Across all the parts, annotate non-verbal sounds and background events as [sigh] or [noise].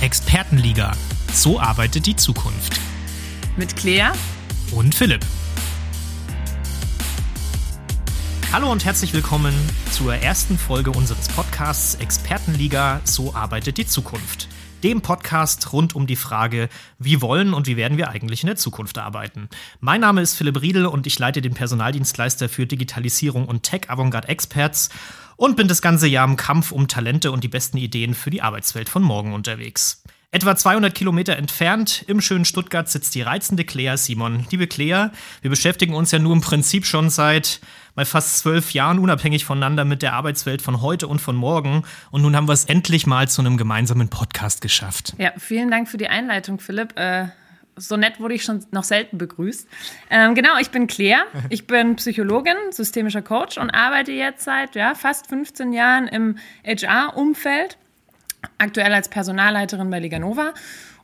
Expertenliga. So arbeitet die Zukunft. Mit Claire Und Philipp. Hallo und herzlich willkommen zur ersten Folge unseres Podcasts Expertenliga. So arbeitet die Zukunft. Dem Podcast rund um die Frage, wie wollen und wie werden wir eigentlich in der Zukunft arbeiten. Mein Name ist Philipp Riedel und ich leite den Personaldienstleister für Digitalisierung und Tech Avantgarde Experts und bin das ganze Jahr im Kampf um Talente und die besten Ideen für die Arbeitswelt von morgen unterwegs. Etwa 200 Kilometer entfernt im schönen Stuttgart sitzt die reizende Claire Simon. Liebe Claire, wir beschäftigen uns ja nur im Prinzip schon seit bei fast zwölf Jahren unabhängig voneinander mit der Arbeitswelt von heute und von morgen. Und nun haben wir es endlich mal zu einem gemeinsamen Podcast geschafft. Ja, vielen Dank für die Einleitung, Philipp. Äh, so nett wurde ich schon noch selten begrüßt. Ähm, genau, ich bin Claire. [laughs] Ich bin Psychologin, systemischer Coach und arbeite jetzt seit ja, fast 15 Jahren im HR-Umfeld aktuell als Personalleiterin bei Liganova.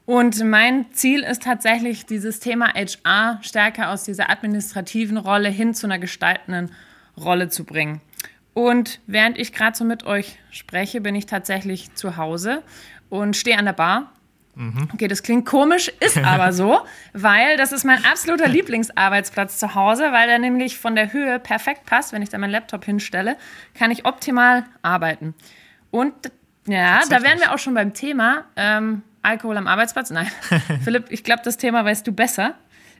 Und mein Ziel ist tatsächlich, dieses Thema HR stärker aus dieser administrativen Rolle hin zu einer gestaltenden Rolle zu bringen. Und während ich gerade so mit euch spreche, bin ich tatsächlich zu Hause und stehe an der Bar. Okay, das klingt komisch, ist [laughs] aber so, weil das ist mein absoluter Lieblingsarbeitsplatz zu Hause, weil der nämlich von der Höhe perfekt passt. Wenn ich da meinen Laptop hinstelle, kann ich optimal arbeiten. Und ja, da wären wir auch schon beim Thema ähm, Alkohol am Arbeitsplatz. Nein, [laughs] Philipp, ich glaube, das Thema weißt du besser,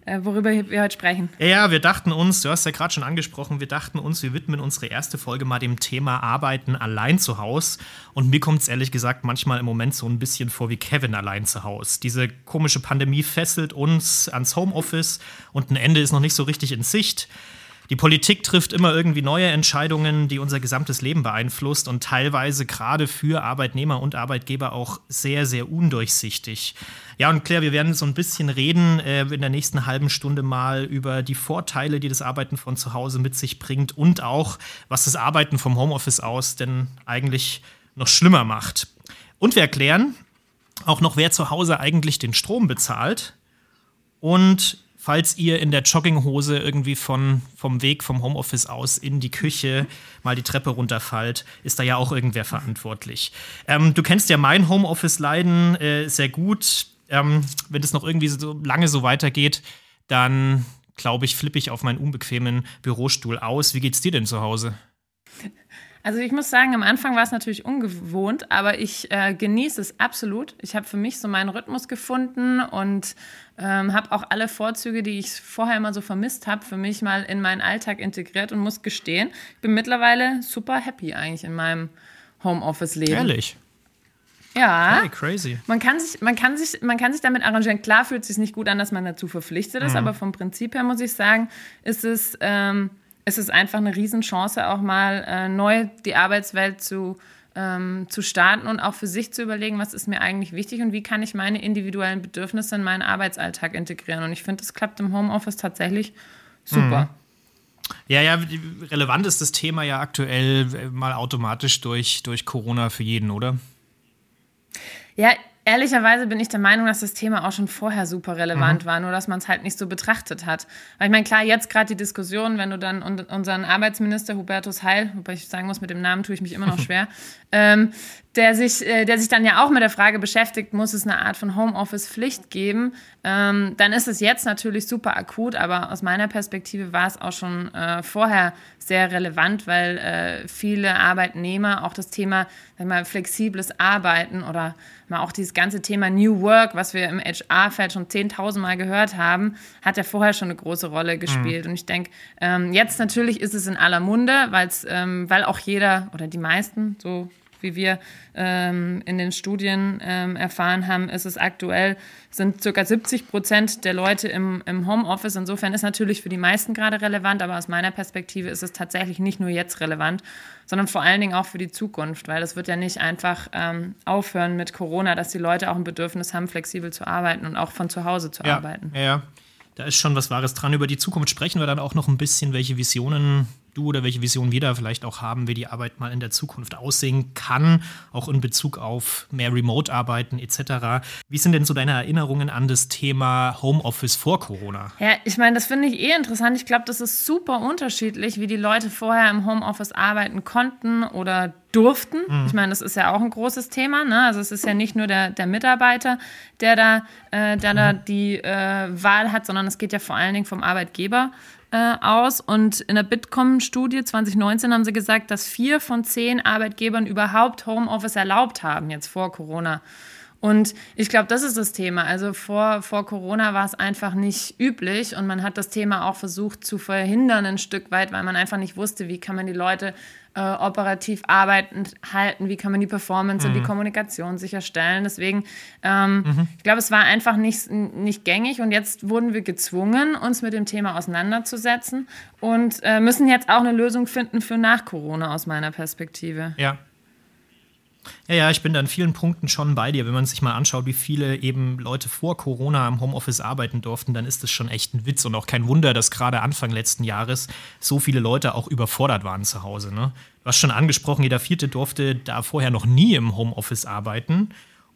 worüber wir heute sprechen. Ja, wir dachten uns, du hast ja gerade schon angesprochen, wir dachten uns, wir widmen unsere erste Folge mal dem Thema Arbeiten allein zu Hause. Und mir kommt es ehrlich gesagt manchmal im Moment so ein bisschen vor wie Kevin allein zu Hause. Diese komische Pandemie fesselt uns ans Homeoffice und ein Ende ist noch nicht so richtig in Sicht. Die Politik trifft immer irgendwie neue Entscheidungen, die unser gesamtes Leben beeinflusst und teilweise gerade für Arbeitnehmer und Arbeitgeber auch sehr, sehr undurchsichtig. Ja, und Claire, wir werden so ein bisschen reden äh, in der nächsten halben Stunde mal über die Vorteile, die das Arbeiten von zu Hause mit sich bringt und auch, was das Arbeiten vom Homeoffice aus denn eigentlich noch schlimmer macht. Und wir erklären auch noch, wer zu Hause eigentlich den Strom bezahlt und falls ihr in der Jogginghose irgendwie von, vom Weg vom Homeoffice aus in die Küche mal die Treppe runterfallt, ist da ja auch irgendwer verantwortlich. Ähm, du kennst ja mein Homeoffice-Leiden äh, sehr gut. Ähm, wenn es noch irgendwie so lange so weitergeht, dann glaube ich, flippe ich auf meinen unbequemen Bürostuhl aus. Wie geht's dir denn zu Hause? Also ich muss sagen, am Anfang war es natürlich ungewohnt, aber ich äh, genieße es absolut. Ich habe für mich so meinen Rhythmus gefunden und ähm, habe auch alle Vorzüge, die ich vorher immer so vermisst habe, für mich mal in meinen Alltag integriert und muss gestehen, ich bin mittlerweile super happy eigentlich in meinem Homeoffice-Leben. Ehrlich? Ja. Hey, crazy. Man kann, sich, man, kann sich, man kann sich damit arrangieren. Klar fühlt es sich nicht gut an, dass man dazu verpflichtet ist, Mhm. aber vom Prinzip her muss ich sagen, ist es, ähm, ist es einfach eine Riesenchance, auch mal äh, neu die Arbeitswelt zu, ähm, zu starten und auch für sich zu überlegen, was ist mir eigentlich wichtig und wie kann ich meine individuellen Bedürfnisse in meinen Arbeitsalltag integrieren. Und ich finde, das klappt im Homeoffice tatsächlich super. Ja, ja, relevant ist das Thema ja aktuell mal automatisch durch, durch Corona für jeden, oder? Ja, ehrlicherweise bin ich der Meinung, dass das Thema auch schon vorher super relevant war, nur dass man es halt nicht so betrachtet hat. Weil ich meine, klar, jetzt gerade die Diskussion, wenn du dann un unseren Arbeitsminister Hubertus Heil, wobei ich sagen muss, mit dem Namen tue ich mich immer noch [laughs] schwer, ähm, der, sich, äh, der sich dann ja auch mit der Frage beschäftigt, muss es eine Art von Homeoffice-Pflicht geben, ähm, dann ist es jetzt natürlich super akut, aber aus meiner Perspektive war es auch schon äh, vorher sehr relevant, weil äh, viele Arbeitnehmer auch das Thema sag mal, flexibles Arbeiten oder mal auch dieses ganze Thema New Work, was wir im HR-Feld schon 10.000 Mal gehört haben, hat ja vorher schon eine große Rolle gespielt. Und ich denke, ähm, jetzt natürlich ist es in aller Munde, weil's, ähm, weil auch jeder oder die meisten, so wie wir ähm, in den Studien ähm, erfahren haben, ist es aktuell, sind ca. 70 Prozent der Leute im, im Homeoffice. Insofern ist natürlich für die meisten gerade relevant, aber aus meiner Perspektive ist es tatsächlich nicht nur jetzt relevant, sondern vor allen Dingen auch für die Zukunft, weil es wird ja nicht einfach ähm, aufhören mit Corona, dass die Leute auch ein Bedürfnis haben, flexibel zu arbeiten und auch von zu Hause zu Ja, arbeiten. ja, ja. Da ist schon was Wahres dran. Über die Zukunft sprechen wir dann auch noch ein bisschen, welche Visionen du oder welche Visionen wir da vielleicht auch haben, wie die Arbeit mal in der Zukunft aussehen kann, auch in Bezug auf mehr Remote-Arbeiten etc. Wie sind denn so deine Erinnerungen an das Thema Homeoffice vor Corona? Ja, ich meine, das finde ich eh interessant. Ich glaube, das ist super unterschiedlich, wie die Leute vorher im Homeoffice arbeiten konnten oder durften. Mhm. Ich meine, das ist ja auch ein großes Thema. Ne? Also es ist ja nicht nur der, der Mitarbeiter, der da, äh, der mhm. da die äh, Wahl hat, sondern es geht ja vor allen Dingen vom Arbeitgeber äh, aus. Und in der Bitkom-Studie 2019 haben sie gesagt, dass vier von zehn Arbeitgebern überhaupt Homeoffice erlaubt haben, jetzt vor Corona. Und ich glaube, das ist das Thema. Also vor, vor Corona war es einfach nicht üblich und man hat das Thema auch versucht zu verhindern ein Stück weit, weil man einfach nicht wusste, wie kann man die Leute äh, operativ arbeitend halten, wie kann man die Performance mhm. und die mhm. Kommunikation sicherstellen. Deswegen, ähm, mhm. ich glaube, es war einfach nicht, nicht gängig und jetzt wurden wir gezwungen, uns mit dem Thema auseinanderzusetzen und äh, müssen jetzt auch eine Lösung finden für nach Corona aus meiner Perspektive. Ja. Ja, ja, ich bin da in vielen Punkten schon bei dir. Wenn man sich mal anschaut, wie viele eben Leute vor Corona im Homeoffice arbeiten durften, dann ist das schon echt ein Witz und auch kein Wunder, dass gerade Anfang letzten Jahres so viele Leute auch überfordert waren zu Hause. Ne? Du hast schon angesprochen, jeder Vierte durfte da vorher noch nie im Homeoffice arbeiten.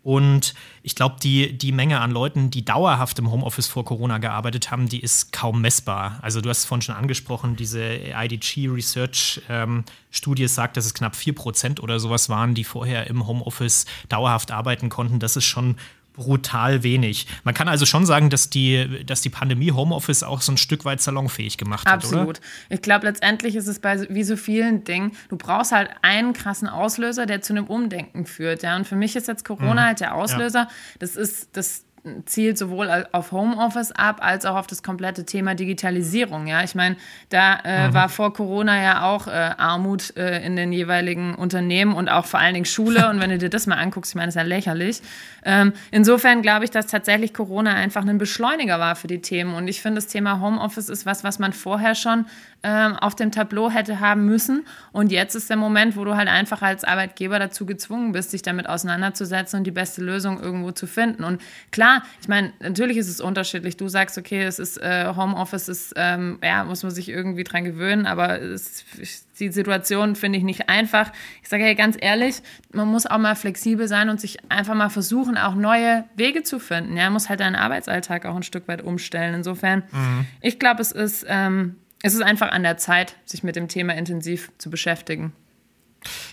Und ich glaube, die, die Menge an Leuten, die dauerhaft im Homeoffice vor Corona gearbeitet haben, die ist kaum messbar. Also du hast es vorhin schon angesprochen, diese IDG Research-Studie ähm, sagt, dass es knapp 4% oder sowas waren, die vorher im Homeoffice dauerhaft arbeiten konnten. Das ist schon brutal wenig. Man kann also schon sagen, dass die, dass die Pandemie Homeoffice auch so ein Stück weit salonfähig gemacht hat, Absolut. Oder? Ich glaube, letztendlich ist es bei wie so vielen Dingen, du brauchst halt einen krassen Auslöser, der zu einem Umdenken führt. Ja? Und für mich ist jetzt Corona mhm. halt der Auslöser. Ja. Das ist das zielt sowohl auf Homeoffice ab als auch auf das komplette Thema Digitalisierung. Ja, ich meine, da äh, mhm. war vor Corona ja auch äh, Armut äh, in den jeweiligen Unternehmen und auch vor allen Dingen Schule. und wenn du dir das mal anguckst, ich meine, das ist ja lächerlich. Ähm, insofern glaube ich, dass tatsächlich Corona einfach ein Beschleuniger war für die Themen. Und ich finde, das Thema Homeoffice ist was, was man vorher schon ähm, auf dem Tableau hätte haben müssen. Und jetzt ist der Moment, wo du halt einfach als Arbeitgeber dazu gezwungen bist, dich damit auseinanderzusetzen und die beste Lösung irgendwo zu finden. Und klar, ich meine, natürlich ist es unterschiedlich. Du sagst, okay, es ist äh, Homeoffice, ist, ähm, ja, muss man sich irgendwie dran gewöhnen, aber es, die Situation finde ich nicht einfach. Ich sage ja ganz ehrlich, man muss auch mal flexibel sein und sich einfach mal versuchen, auch neue Wege zu finden. Ja, man muss halt deinen Arbeitsalltag auch ein Stück weit umstellen. Insofern, mhm. ich glaube, es ist ähm, es ist einfach an der Zeit, sich mit dem Thema intensiv zu beschäftigen.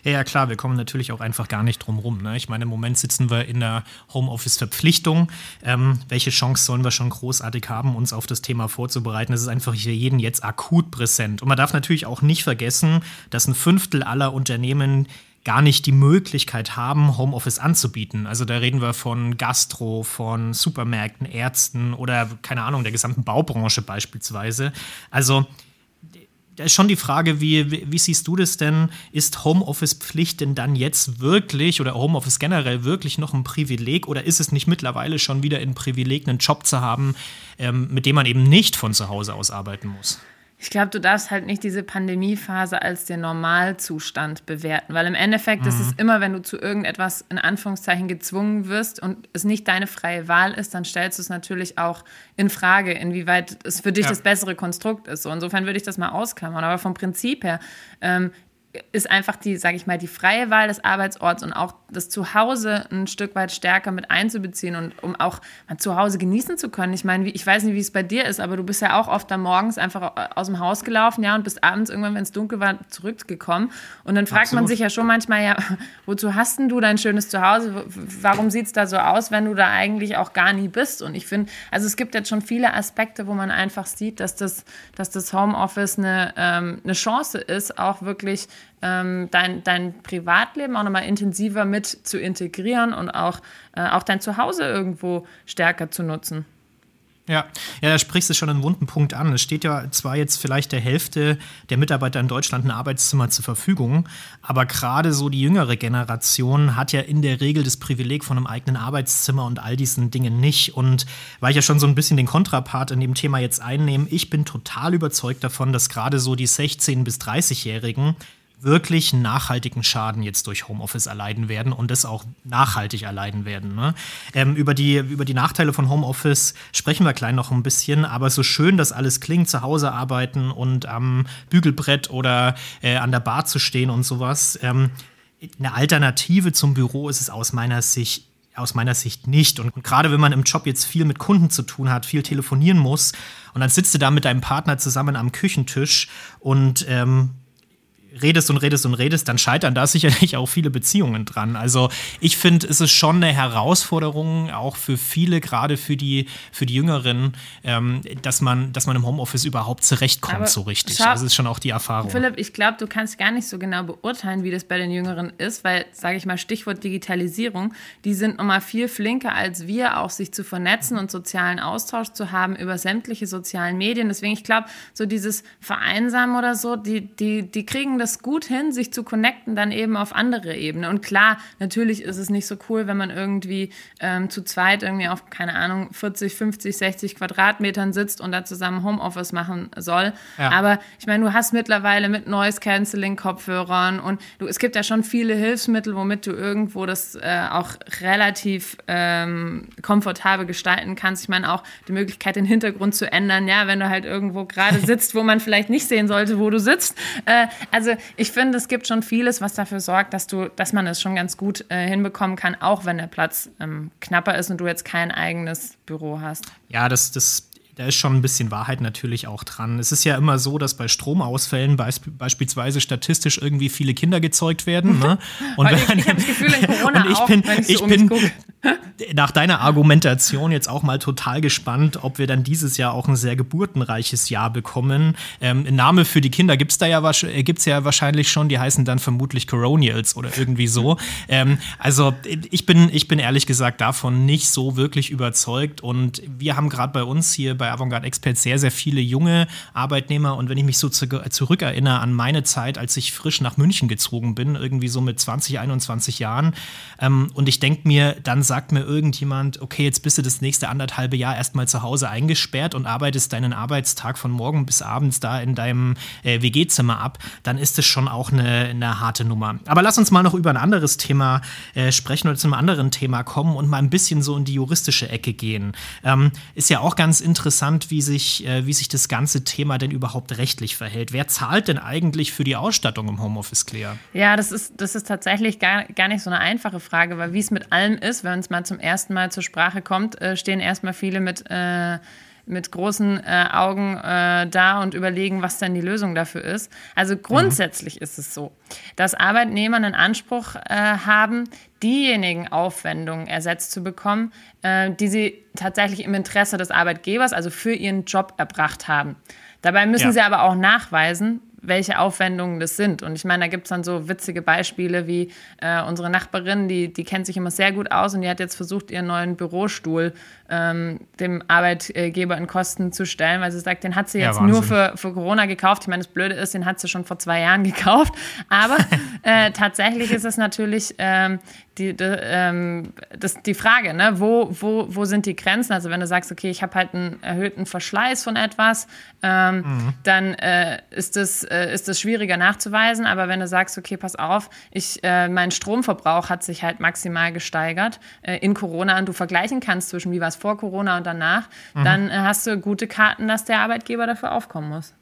Ja, ja, klar, wir kommen natürlich auch einfach gar nicht drum rum. Ne? Ich meine, im Moment sitzen wir in der Homeoffice-Verpflichtung. Ähm, welche Chance sollen wir schon großartig haben, uns auf das Thema vorzubereiten? Es ist einfach für jeden jetzt akut präsent. Und man darf natürlich auch nicht vergessen, dass ein Fünftel aller Unternehmen gar nicht die Möglichkeit haben, Homeoffice anzubieten. Also da reden wir von Gastro, von Supermärkten, Ärzten oder keine Ahnung, der gesamten Baubranche beispielsweise. Also da ist schon die Frage, wie, wie, siehst du das denn? Ist Homeoffice-Pflicht denn dann jetzt wirklich oder Homeoffice generell wirklich noch ein Privileg oder ist es nicht mittlerweile schon wieder ein Privileg, einen Job zu haben, ähm, mit dem man eben nicht von zu Hause aus arbeiten muss? Ich glaube, du darfst halt nicht diese Pandemiephase als den Normalzustand bewerten, weil im Endeffekt mhm. ist es immer, wenn du zu irgendetwas in Anführungszeichen gezwungen wirst und es nicht deine freie Wahl ist, dann stellst du es natürlich auch in Frage, inwieweit es für dich ja. das bessere Konstrukt ist. So, insofern würde ich das mal ausklammern. Aber vom Prinzip her ähm, ist einfach die, sage ich mal, die freie Wahl des Arbeitsorts und auch das Zuhause ein Stück weit stärker mit einzubeziehen und um auch mal zu Hause genießen zu können. Ich meine, ich weiß nicht, wie es bei dir ist, aber du bist ja auch oft dann morgens einfach aus dem Haus gelaufen, ja, und bist abends irgendwann, wenn es dunkel war, zurückgekommen. Und dann fragt Absolut. man sich ja schon manchmal, ja, [laughs] wozu hast denn du dein schönes Zuhause? Warum sieht es da so aus, wenn du da eigentlich auch gar nie bist? Und ich finde, also es gibt jetzt schon viele Aspekte, wo man einfach sieht, dass das, dass das Homeoffice eine, ähm, eine Chance ist, auch wirklich ähm, dein, dein Privatleben auch nochmal intensiver mit zu integrieren und auch, äh, auch dein Zuhause irgendwo stärker zu nutzen. Ja, ja, da sprichst du schon einen wunden Punkt an. Es steht ja zwar jetzt vielleicht der Hälfte der Mitarbeiter in Deutschland ein Arbeitszimmer zur Verfügung, aber gerade so die jüngere Generation hat ja in der Regel das Privileg von einem eigenen Arbeitszimmer und all diesen Dingen nicht. Und weil ich ja schon so ein bisschen den Kontrapart in dem Thema jetzt einnehme, ich bin total überzeugt davon, dass gerade so die 16- bis 30-Jährigen wirklich nachhaltigen Schaden jetzt durch Homeoffice erleiden werden und das auch nachhaltig erleiden werden. Ne? Ähm, über, die, über die Nachteile von Homeoffice sprechen wir gleich noch ein bisschen, aber so schön das alles klingt, zu Hause arbeiten und am Bügelbrett oder äh, an der Bar zu stehen und sowas, ähm, eine Alternative zum Büro ist es aus meiner Sicht aus meiner Sicht nicht. Und gerade wenn man im Job jetzt viel mit Kunden zu tun hat, viel telefonieren muss und dann sitzt du da mit deinem Partner zusammen am Küchentisch und ähm, redest und redest und redest, dann scheitern da sicherlich auch viele Beziehungen dran. Also ich finde, es ist schon eine Herausforderung, auch für viele, gerade für die, für die Jüngeren, ähm, dass, man, dass man im Homeoffice überhaupt zurechtkommt Aber so richtig. Schau, das ist schon auch die Erfahrung. Philipp, ich glaube, du kannst gar nicht so genau beurteilen, wie das bei den Jüngeren ist, weil, sage ich mal, Stichwort Digitalisierung, die sind nochmal viel flinker als wir, auch sich zu vernetzen und sozialen Austausch zu haben über sämtliche sozialen Medien. Deswegen, ich glaube, so dieses Vereinsamen oder so, die, die, die kriegen das gut hin, sich zu connecten, dann eben auf andere Ebenen. Und klar, natürlich ist es nicht so cool, wenn man irgendwie ähm, zu zweit irgendwie auf, keine Ahnung, 40, 50, 60 Quadratmetern sitzt und da zusammen Homeoffice machen soll. Ja. Aber ich meine, du hast mittlerweile mit Noise Cancelling Kopfhörern und du, es gibt ja schon viele Hilfsmittel, womit du irgendwo das äh, auch relativ ähm, komfortabel gestalten kannst. Ich meine auch die Möglichkeit, den Hintergrund zu ändern, ja, wenn du halt irgendwo gerade [laughs] sitzt, wo man vielleicht nicht sehen sollte, wo du sitzt. Äh, also ich finde, es gibt schon vieles, was dafür sorgt, dass du, dass man es schon ganz gut äh, hinbekommen kann, auch wenn der Platz ähm, knapper ist und du jetzt kein eigenes Büro hast. Ja, das, das da ist schon ein bisschen Wahrheit natürlich auch dran. Es ist ja immer so, dass bei Stromausfällen beisp beispielsweise statistisch irgendwie viele Kinder gezeugt werden. Ne? [laughs] Und, ich, ich habe das Gefühl, in [laughs] Corona und ich auch, bin, ich, ich bin [laughs] nach deiner Argumentation jetzt auch mal total gespannt, ob wir dann dieses Jahr auch ein sehr geburtenreiches Jahr bekommen. Ähm, Name für die Kinder gibt es da ja, äh, gibt's ja wahrscheinlich schon, die heißen dann vermutlich Coronials oder irgendwie so. ähm, also ich bin, ich bin ehrlich gesagt davon nicht so wirklich überzeugt und wir haben gerade bei uns hier bei bei Avantgarde Expert sehr, sehr viele junge Arbeitnehmer. Und wenn ich mich so zu, zurückerinnere an meine Zeit, als ich frisch nach München gezogen bin, irgendwie so mit 20, 21 Jahren, ähm, und ich denke mir, dann sagt mir irgendjemand, okay, jetzt bist du das nächste anderthalbe Jahr erstmal zu Hause eingesperrt und arbeitest deinen Arbeitstag von morgen bis abends da in deinem äh, WG-Zimmer ab, dann ist es schon auch eine, eine harte Nummer. Aber lass uns mal noch über ein anderes Thema äh, sprechen oder zu einem anderen Thema kommen und mal ein bisschen so in die juristische Ecke gehen. Ähm, ist ja auch ganz interessant interessant, wie sich, äh, wie sich das ganze Thema denn überhaupt rechtlich verhält. Wer zahlt denn eigentlich für die Ausstattung im Homeoffice, Claire? Ja, das ist, das ist tatsächlich gar, gar nicht so eine einfache Frage, weil wie es mit allem ist, wenn es mal zum ersten Mal zur Sprache kommt, äh, stehen erstmal viele mit. Äh, mit großen äh, Augen äh, da und überlegen, was denn die Lösung dafür ist. Also grundsätzlich mhm. ist es so, dass Arbeitnehmer einen Anspruch äh, haben, diejenigen Aufwendungen ersetzt zu bekommen, äh, die sie tatsächlich im Interesse des Arbeitgebers, also für ihren Job erbracht haben. Dabei müssen ja. sie aber auch nachweisen, welche Aufwendungen das sind. Und ich meine, da gibt es dann so witzige Beispiele wie äh, unsere Nachbarin, die, die kennt sich immer sehr gut aus und die hat jetzt versucht, ihren neuen Bürostuhl ähm, dem Arbeitgeber in Kosten zu stellen, weil sie sagt, den hat sie jetzt ja, nur für, für Corona gekauft. Ich meine, das Blöde ist, den hat sie schon vor zwei Jahren [laughs] gekauft. Aber äh, tatsächlich ist es natürlich ähm, die, die, ähm, das, die Frage, ne? wo, wo, wo sind die Grenzen? Also wenn du sagst, okay, ich habe halt einen erhöhten Verschleiß von etwas, ähm, mhm. dann äh, ist, das, äh, ist das schwieriger nachzuweisen. Aber wenn du sagst, okay, pass auf, ich, äh, mein Stromverbrauch hat sich halt maximal gesteigert äh, in Corona und du vergleichen kannst zwischen wie war es vor Corona und danach, mhm. dann äh, hast du gute Karten, dass der Arbeitgeber dafür aufkommen muss.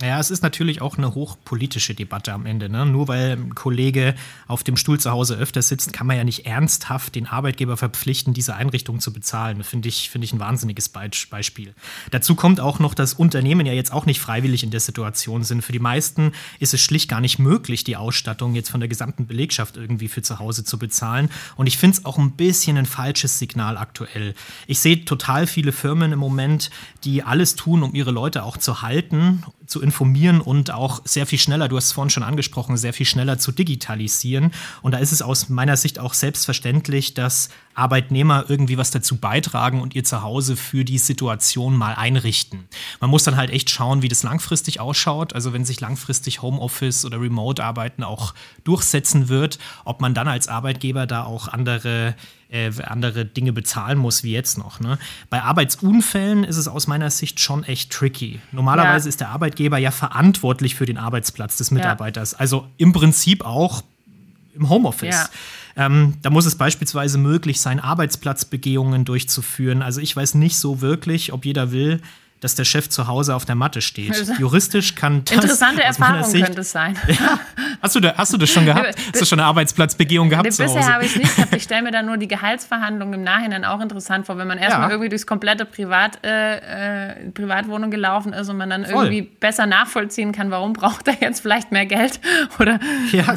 Ja, es ist natürlich auch eine hochpolitische Debatte am Ende. Ne? Nur weil ein Kollege auf dem Stuhl zu Hause öfter sitzt, kann man ja nicht ernsthaft den Arbeitgeber verpflichten, diese Einrichtung zu bezahlen. Finde ich, find ich ein wahnsinniges Beispiel. Dazu kommt auch noch, dass Unternehmen ja jetzt auch nicht freiwillig in der Situation sind. Für die meisten ist es schlicht gar nicht möglich, die Ausstattung jetzt von der gesamten Belegschaft irgendwie für zu Hause zu bezahlen. Und ich finde es auch ein bisschen ein falsches Signal aktuell. Ich sehe total viele Firmen im Moment, die alles tun, um ihre Leute auch zu halten zu informieren und auch sehr viel schneller, du hast es vorhin schon angesprochen, sehr viel schneller zu digitalisieren. Und da ist es aus meiner Sicht auch selbstverständlich, dass Arbeitnehmer irgendwie was dazu beitragen und ihr Zuhause für die Situation mal einrichten. Man muss dann halt echt schauen, wie das langfristig ausschaut. Also wenn sich langfristig Homeoffice oder Remote-Arbeiten auch durchsetzen wird, ob man dann als Arbeitgeber da auch andere äh, andere Dinge bezahlen muss wie jetzt noch. Ne? Bei Arbeitsunfällen ist es aus meiner Sicht schon echt tricky. Normalerweise ja. ist der Arbeitgeber ja verantwortlich für den Arbeitsplatz des Mitarbeiters. Ja. Also im Prinzip auch im Homeoffice. Ja. Ähm, da muss es beispielsweise möglich sein, Arbeitsplatzbegehungen durchzuführen. Also ich weiß nicht so wirklich, ob jeder will, dass der Chef zu Hause auf der Matte steht. Juristisch kann das. Interessante Erfahrung Sicht, könnte es sein. [laughs] Ja. Hast, du da, hast du das schon gehabt? Hast du schon eine Arbeitsplatzbegehung gehabt? Nee, bisher habe ich es nicht Ich stelle mir dann [laughs] nur die Gehaltsverhandlungen im Nachhinein auch interessant vor, wenn man erstmal ja. irgendwie durchs komplette Privat, äh, äh, Privatwohnung gelaufen ist und man dann Voll. irgendwie besser nachvollziehen kann, warum braucht er jetzt vielleicht mehr Geld [laughs] oder. Ja,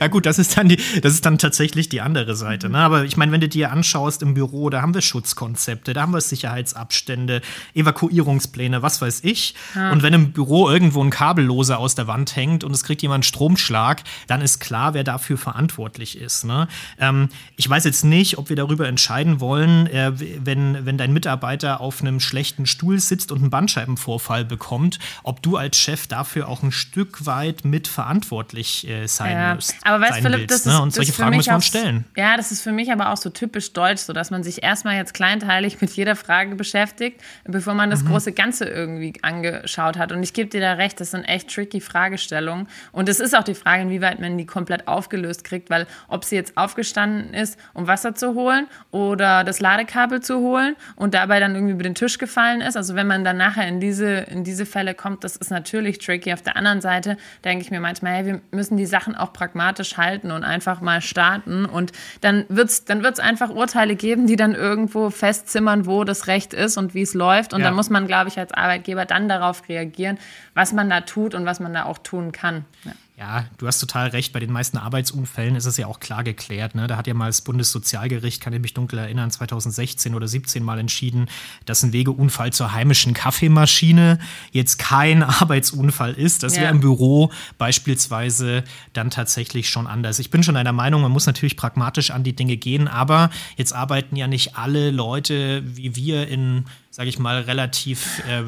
ja gut, das ist dann die, das ist dann tatsächlich die andere Seite. Ne? Aber ich meine, wenn du dir anschaust im Büro, da haben wir Schutzkonzepte, da haben wir Sicherheitsabstände, Evakuierungspläne, was weiß ich. Ja. Und wenn im Büro irgendwo ein Kabelloser aus der Wand hängt und es kriegt jemand einen Stromschlag, dann ist klar, wer dafür verantwortlich ist. Ne? Ähm, ich weiß jetzt nicht, ob wir darüber entscheiden wollen, äh, wenn, wenn dein Mitarbeiter auf einem schlechten Stuhl sitzt und einen Bandscheibenvorfall bekommt, ob du als Chef dafür auch ein Stück weit mitverantwortlich äh, sein ja. musst. Aber weißt Philipp, das ist, ne? Und solche Fragen muss man stellen. Ja, das ist für mich aber auch so typisch deutsch, so dass man sich erstmal jetzt kleinteilig mit jeder Frage beschäftigt, bevor man das mhm. große Ganze irgendwie angeschaut hat. Und ich gebe dir da recht, das sind echt tricky Fragestellungen. Und es ist auch die Frage, inwieweit man die komplett aufgelöst kriegt, weil ob sie jetzt aufgestanden ist, um Wasser zu holen oder das Ladekabel zu holen und dabei dann irgendwie über den Tisch gefallen ist. Also wenn man dann nachher in diese, in diese Fälle kommt, das ist natürlich tricky. Auf der anderen Seite denke ich mir manchmal, hey, wir müssen die Sachen auch pragmatisch halten und einfach mal starten. Und dann wird es dann wird's einfach Urteile geben, die dann irgendwo festzimmern, wo das Recht ist und wie es läuft. Und ja. dann muss man, glaube ich, als Arbeitgeber dann darauf reagieren, was man da tut und was man da auch tun kann. Ja. Ja, du hast total recht. Bei den meisten Arbeitsunfällen ist es ja auch klar geklärt. Ne? Da hat ja mal das Bundessozialgericht, kann ich mich dunkel erinnern, 2016 oder 17 mal entschieden, dass ein Wegeunfall zur heimischen Kaffeemaschine jetzt kein [laughs] Arbeitsunfall ist. Das wäre ja. im Büro beispielsweise dann tatsächlich schon anders. Ich bin schon einer Meinung, man muss natürlich pragmatisch an die Dinge gehen, aber jetzt arbeiten ja nicht alle Leute wie wir in sage ich mal, relativ äh,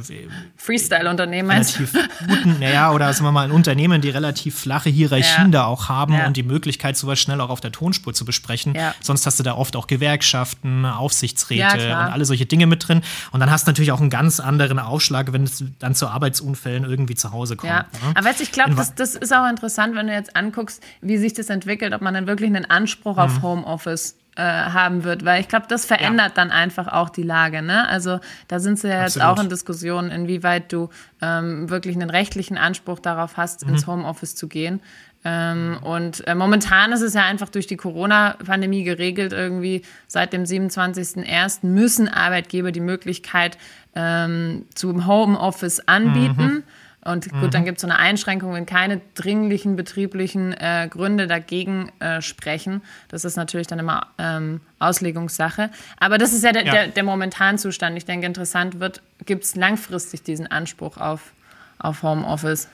Freestyle-Unternehmen. Relativ guten, naja, oder sagen wir mal, ein Unternehmen, die relativ flache Hierarchien ja. da auch haben ja. und die Möglichkeit, sowas schnell auch auf der Tonspur zu besprechen. Ja. Sonst hast du da oft auch Gewerkschaften, Aufsichtsräte und alle solche Dinge mit drin. Und dann hast du natürlich auch einen ganz anderen Aufschlag, wenn es dann zu Arbeitsunfällen irgendwie zu Hause kommt. Ne? Aber weißt, ich glaube, das, das ist auch interessant, wenn du jetzt anguckst, wie sich das entwickelt, ob man dann wirklich einen Anspruch auf mhm. Homeoffice äh, haben wird, weil ich glaube, das verändert ja. dann einfach auch die Lage. Ne? Also da sind sie ja jetzt auch in Diskussionen, inwieweit du ähm, wirklich einen rechtlichen Anspruch darauf hast, mhm. ins Homeoffice zu gehen. Ähm, und äh, momentan ist es ja einfach durch die Corona-Pandemie geregelt, irgendwie seit dem 27.01. müssen Arbeitgeber die Möglichkeit ähm, zum Homeoffice anbieten. Mhm. Und gut, mhm. dann gibt es so eine Einschränkung, wenn keine dringlichen betrieblichen äh, Gründe dagegen äh, sprechen. Das ist natürlich dann immer ähm, Auslegungssache. Aber das ist ja, der, ja. der, der Momentanzustand. Ich denke, interessant wird, gibt es langfristig diesen Anspruch auf, auf Homeoffice?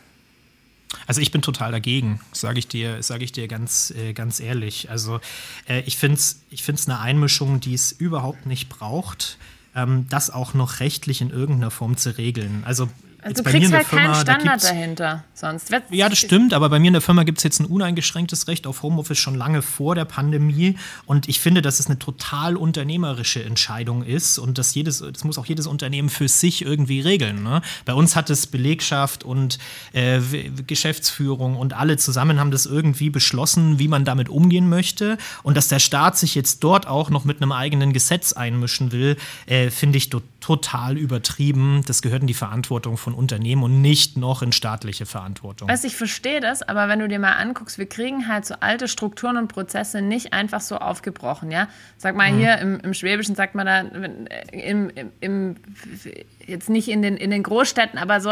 Also ich bin total dagegen, sage ich dir, sage ich dir ganz, äh, ganz ehrlich. Also äh, ich finde es ich find's eine Einmischung, die es überhaupt nicht braucht, ähm, das auch noch rechtlich in irgendeiner Form zu regeln. Also also du kriegst halt Firma, keinen Standard da dahinter sonst. Ja, das stimmt, aber bei mir in der Firma gibt es jetzt ein uneingeschränktes Recht auf Homeoffice schon lange vor der Pandemie. Und ich finde, dass es eine total unternehmerische Entscheidung ist und dass jedes, das muss auch jedes Unternehmen für sich irgendwie regeln. Ne? Bei uns hat es Belegschaft und äh, Geschäftsführung und alle zusammen haben das irgendwie beschlossen, wie man damit umgehen möchte. Und dass der Staat sich jetzt dort auch noch mit einem eigenen Gesetz einmischen will, äh, finde ich total übertrieben. Das gehört in die Verantwortung von von Unternehmen und nicht noch in staatliche Verantwortung. Weißt, ich verstehe das, aber wenn du dir mal anguckst, wir kriegen halt so alte Strukturen und Prozesse nicht einfach so aufgebrochen, ja. Sag mal, mhm. hier im, im Schwäbischen sagt man da, im, im, im jetzt nicht in den, in den Großstädten, aber so,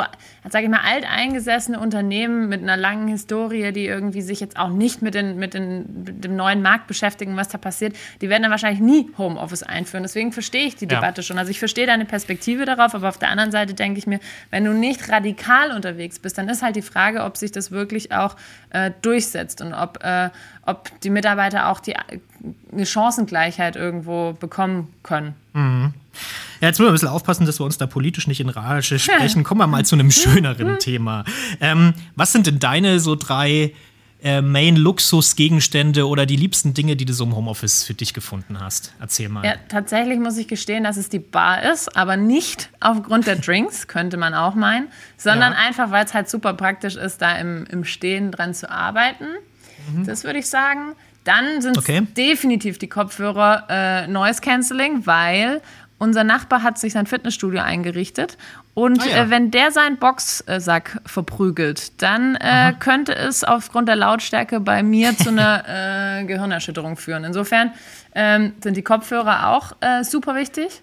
sage ich mal, alteingesessene Unternehmen mit einer langen Historie, die irgendwie sich jetzt auch nicht mit, den, mit, den, mit dem neuen Markt beschäftigen, was da passiert, die werden dann wahrscheinlich nie Homeoffice einführen. Deswegen verstehe ich die ja. Debatte schon. Also ich verstehe deine Perspektive darauf, aber auf der anderen Seite denke ich mir, wenn du nicht radikal unterwegs bist, dann ist halt die Frage, ob sich das wirklich auch äh, durchsetzt und ob, äh, ob die Mitarbeiter auch die, eine Chancengleichheit irgendwo bekommen können. Mhm. Ja, jetzt müssen wir ein bisschen aufpassen, dass wir uns da politisch nicht in Rage [laughs] sprechen. Kommen wir mal zu einem schöneren Thema. Ähm, was sind denn deine so drei äh, Main-Luxus-Gegenstände oder die liebsten Dinge, die du so im Homeoffice für dich gefunden hast? Erzähl mal. Ja, tatsächlich muss ich gestehen, dass es die Bar ist, aber nicht aufgrund der Drinks, [laughs] könnte man auch meinen, sondern ja. einfach, weil es halt super praktisch ist, da im, im Stehen dran zu arbeiten. Mhm. Das würde ich sagen. Dann sind es okay. definitiv die Kopfhörer äh, Noise Cancelling, weil unser Nachbar hat sich sein Fitnessstudio eingerichtet und ah, ja. äh, wenn der seinen Boxsack verprügelt, dann äh, könnte es aufgrund der Lautstärke bei mir zu [laughs] einer äh, Gehirnerschütterung führen. Insofern ähm, sind die Kopfhörer auch äh, super wichtig.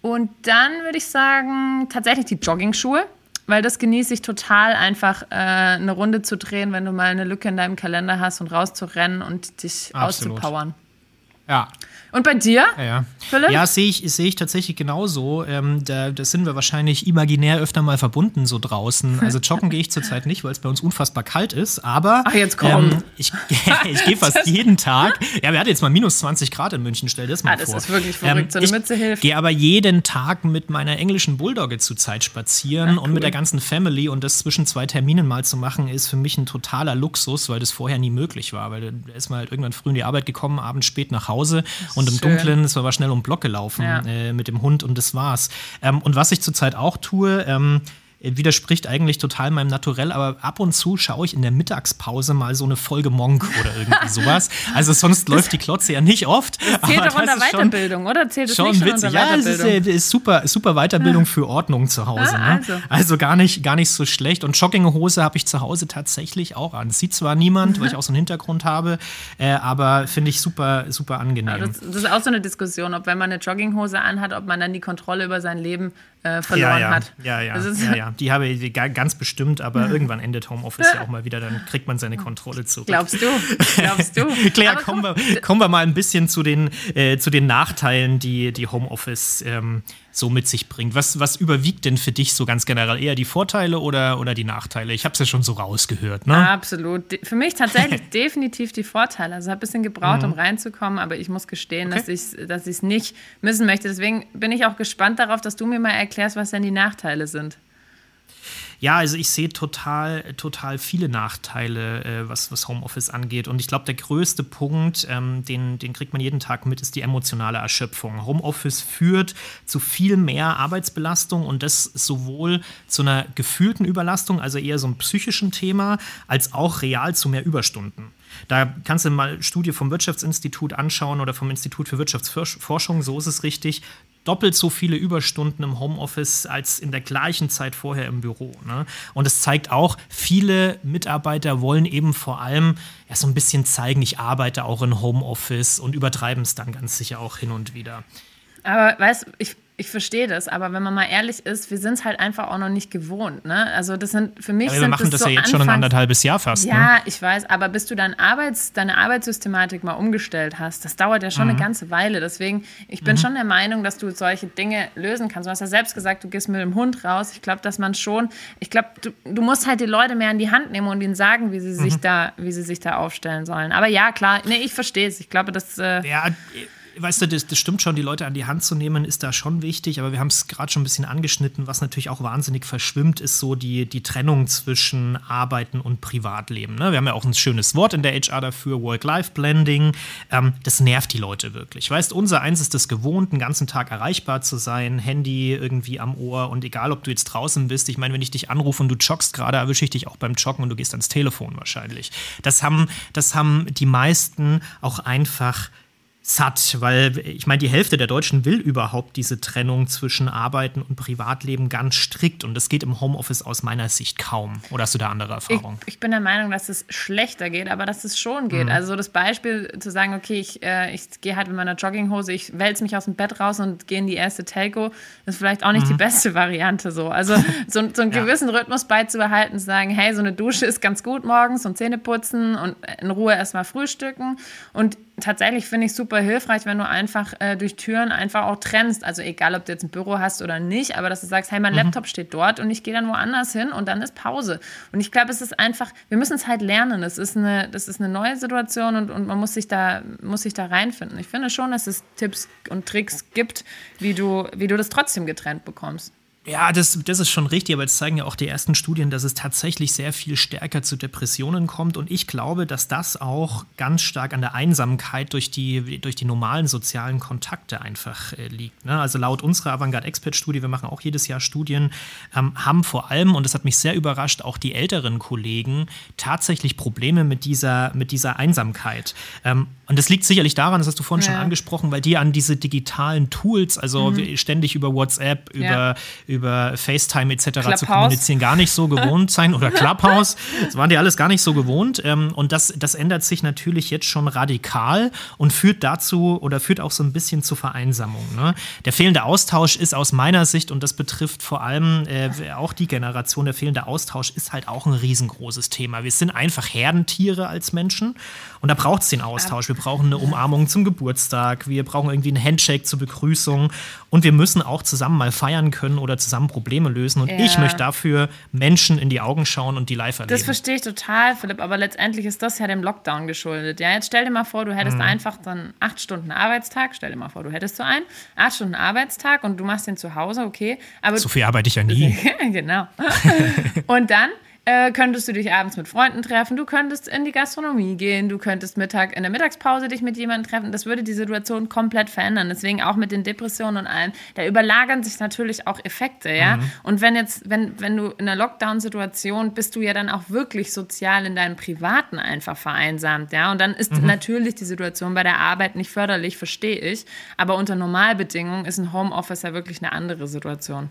Und dann würde ich sagen, tatsächlich die Jogging-Schuhe, weil das genieße ich total, einfach äh, eine Runde zu drehen, wenn du mal eine Lücke in deinem Kalender hast und rauszurennen und dich Absolut. auszupowern. Ja. Und bei dir? Ja, ja. Philipp? Ja, sehe ich, seh ich tatsächlich genauso. Ähm, da, da sind wir wahrscheinlich imaginär öfter mal verbunden so draußen. Also [laughs] joggen gehe ich zurzeit nicht, weil es bei uns unfassbar kalt ist. Aber Ach, jetzt komm. Ähm, ich, [laughs] [laughs] ich gehe fast jeden Tag. Ja, wir hatten jetzt mal minus 20 Grad in München, stell das mal ah, das vor. Das ist wirklich verrückt, ähm, so eine ich Mütze hilft. gehe aber jeden Tag mit meiner englischen Bulldogge zurzeit spazieren Ach, cool. und mit der ganzen Family. Und das zwischen zwei Terminen mal zu machen, ist für mich ein totaler Luxus, weil das vorher nie möglich war. Weil da ist man halt irgendwann früh in die Arbeit gekommen, abends spät nach Hause und im Schön. Dunklen, es war schnell um den Block gelaufen ja. äh, mit dem Hund und das war's. Ähm, und was ich zurzeit auch tue, ähm, widerspricht eigentlich total meinem Naturell, aber ab und zu schaue ich in der Mittagspause mal so eine Folge Monk oder irgendwie [laughs] sowas. Also sonst läuft die Klotze ja nicht oft. Das zählt doch unter Weiterbildung, oder? Zählt es schon nicht witzig. Ja, es ist, ist, super, super Weiterbildung für Ordnung zu Hause. Ah, also. Ne? also. gar, nicht, gar nicht so schlecht. Und Jogginghose habe ich zu Hause tatsächlich auch an. Sieht zwar niemand, weil ich auch so einen Hintergrund habe, äh, aber finde ich super, super angenehm. Ja, das, das, ist auch so eine Diskussion, ob wenn man eine Jogginghose anhat, ob man dann die Kontrolle über sein Leben äh, verloren ja, ja. hat. Ja, ja, ja, ja. Die habe ich ganz bestimmt, aber [laughs] irgendwann endet Homeoffice ja auch mal wieder, dann kriegt man seine Kontrolle zurück. Glaubst du? Glaubst du? [laughs] Claire, kommen wir, kommen wir mal ein bisschen zu den, äh, zu den Nachteilen, die, die Homeoffice ähm, so mit sich bringt. Was, was überwiegt denn für dich so ganz generell? Eher die Vorteile oder, oder die Nachteile? Ich habe es ja schon so rausgehört. Ne? Absolut. Für mich tatsächlich [laughs] definitiv die Vorteile. Also habe ein bisschen gebraucht, mhm. um reinzukommen, aber ich muss gestehen, okay. dass ich es dass nicht missen möchte. Deswegen bin ich auch gespannt darauf, dass du mir mal erklärst, was denn die Nachteile sind. Ja, also ich sehe total, total viele Nachteile, äh, was, was Homeoffice angeht. Und ich glaube, der größte Punkt, ähm, den, den kriegt man jeden Tag mit, ist die emotionale Erschöpfung. Homeoffice führt zu viel mehr Arbeitsbelastung und das sowohl zu einer gefühlten Überlastung, also eher so einem psychischen Thema, als auch real zu mehr Überstunden. Da kannst du mal Studie vom Wirtschaftsinstitut anschauen oder vom Institut für Wirtschaftsforschung, so ist es richtig doppelt so viele Überstunden im Homeoffice als in der gleichen Zeit vorher im Büro. Ne? Und es zeigt auch, viele Mitarbeiter wollen eben vor allem ja, so ein bisschen zeigen, ich arbeite auch in Homeoffice und übertreiben es dann ganz sicher auch hin und wieder. Aber weißt du, ich ich verstehe das, aber wenn man mal ehrlich ist, wir sind es halt einfach auch noch nicht gewohnt. Ne? Also das sind für mich aber wir sind machen das, das so ja jetzt schon ein anderthalbes Jahr fast. Ja, ne? ich weiß, aber bis du dein Arbeits, deine Arbeitssystematik mal umgestellt hast, das dauert ja schon mhm. eine ganze Weile. Deswegen, ich bin mhm. schon der Meinung, dass du solche Dinge lösen kannst. Du hast ja selbst gesagt, du gehst mit dem Hund raus. Ich glaube, dass man schon, ich glaube, du, du, musst halt die Leute mehr in die Hand nehmen und ihnen sagen, wie sie sich mhm. da, wie sie sich da aufstellen sollen. Aber ja, klar, nee, ich verstehe es. Ich glaube, dass äh, ja, weißt du, das, das, stimmt schon, die Leute an die Hand zu nehmen, ist da schon wichtig, aber wir haben es gerade schon ein bisschen angeschnitten, was natürlich auch wahnsinnig verschwimmt, ist so die, die Trennung zwischen Arbeiten und Privatleben. Ne? Wir haben ja auch ein schönes Wort in der HR dafür, Work-Life-Blending. Ähm, das nervt die Leute wirklich. Weißt, unser eins ist es gewohnt, den ganzen Tag erreichbar zu sein, Handy irgendwie am Ohr und egal, ob du jetzt draußen bist, ich meine, wenn ich dich anrufe und du joggst gerade, erwische ich dich auch beim Joggen und du gehst ans Telefon wahrscheinlich. Das haben, das haben die meisten auch einfach satt, weil ich meine, die Hälfte der Deutschen will überhaupt diese Trennung zwischen Arbeiten und Privatleben ganz strikt und das geht im Homeoffice aus meiner Sicht kaum. Oder hast du da andere Erfahrungen? Ich, ich bin der Meinung, dass es schlechter geht, aber dass es schon geht. Mhm. Also das Beispiel zu sagen, okay, ich, äh, ich gehe halt mit meiner Jogginghose, ich wälze mich aus dem Bett raus und gehe in die erste Telco, ist vielleicht auch nicht mhm. die beste [laughs] Variante so. Also so, so einen [laughs] gewissen ja. Rhythmus beizubehalten, zu sagen, hey, so eine Dusche ist ganz gut morgens und Zähne putzen und in Ruhe erstmal frühstücken und tatsächlich finde ich super hilfreich, wenn du einfach äh, durch Türen einfach auch trennst. Also egal, ob du jetzt ein Büro hast oder nicht, aber dass du sagst, hey, mein mhm. Laptop steht dort und ich gehe dann woanders hin und dann ist Pause. Und ich glaube, es ist einfach, wir müssen es halt lernen. Es ist eine, das ist eine neue Situation und, und man muss sich da, muss sich da reinfinden. Ich finde schon, dass es Tipps und Tricks gibt, wie du, wie du das trotzdem getrennt bekommst. Ja, das, das ist schon richtig, aber es zeigen ja auch die ersten Studien, dass es tatsächlich sehr viel stärker zu Depressionen kommt. Und ich glaube, dass das auch ganz stark an der Einsamkeit durch die, durch die normalen sozialen Kontakte einfach äh, liegt. Ne? Also laut unserer Avantgarde-Expert-Studie, wir machen auch jedes Jahr Studien, ähm, haben vor allem, und das hat mich sehr überrascht, auch die älteren Kollegen tatsächlich Probleme mit dieser, mit dieser Einsamkeit. Ähm, und das liegt sicherlich daran, das hast du vorhin ja. schon angesprochen, weil die an diese digitalen Tools, also mhm. ständig über WhatsApp, über, ja. über FaceTime etc. Clubhouse. zu kommunizieren, gar nicht so gewohnt [laughs] sein oder Clubhouse. Das waren die alles gar nicht so gewohnt. Ähm, und das, das ändert sich natürlich jetzt schon radikal und führt dazu oder führt auch so ein bisschen zur Vereinsamung. Ne? Der fehlende Austausch ist aus meiner Sicht, und das betrifft vor allem äh, auch die Generation, der fehlende Austausch ist halt auch ein riesengroßes Thema. Wir sind einfach Herdentiere als Menschen und da braucht es den Austausch. Wir brauchen eine Umarmung zum Geburtstag, wir brauchen irgendwie einen Handshake zur Begrüßung und wir müssen auch zusammen mal feiern können oder zusammen Probleme lösen. Und ja. ich möchte dafür Menschen in die Augen schauen und die live erleben. Das verstehe ich total, Philipp, aber letztendlich ist das ja dem Lockdown geschuldet. Ja, jetzt stell dir mal vor, du hättest mhm. einfach dann acht Stunden Arbeitstag. Stell dir mal vor, du hättest so einen acht Stunden Arbeitstag und du machst den zu Hause, okay. Aber so viel arbeite ich ja nie. [laughs] genau. [laughs] und dann äh, könntest du dich abends mit Freunden treffen, du könntest in die Gastronomie gehen, du könntest Mittag in der Mittagspause dich mit jemandem treffen. Das würde die Situation komplett verändern. Deswegen auch mit den Depressionen und allem, da überlagern sich natürlich auch Effekte, ja. Mhm. Und wenn jetzt, wenn, wenn du in einer Lockdown-Situation bist du ja dann auch wirklich sozial in deinem Privaten einfach vereinsamt, ja. Und dann ist mhm. natürlich die Situation bei der Arbeit nicht förderlich, verstehe ich. Aber unter Normalbedingungen ist ein Homeoffice ja wirklich eine andere Situation.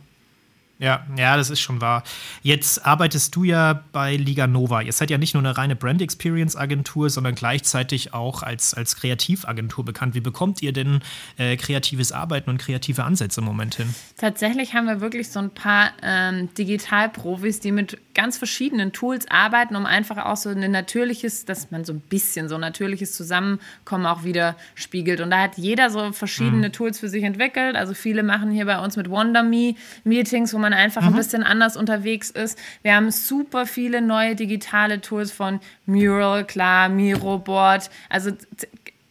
Ja, ja, das ist schon wahr. Jetzt arbeitest du ja bei Liga Nova. Ihr seid ja nicht nur eine reine Brand Experience Agentur, sondern gleichzeitig auch als, als Kreativagentur bekannt. Wie bekommt ihr denn äh, kreatives Arbeiten und kreative Ansätze im Moment hin? Tatsächlich haben wir wirklich so ein paar ähm, Digitalprofis, die mit ganz verschiedenen Tools arbeiten, um einfach auch so ein natürliches, dass man so ein bisschen so natürliches Zusammenkommen auch wieder spiegelt. Und da hat jeder so verschiedene mhm. Tools für sich entwickelt. Also viele machen hier bei uns mit WonderMe Meetings, wo man man einfach mhm. ein bisschen anders unterwegs ist. Wir haben super viele neue digitale Tools von Mural, klar, Miroboard. Also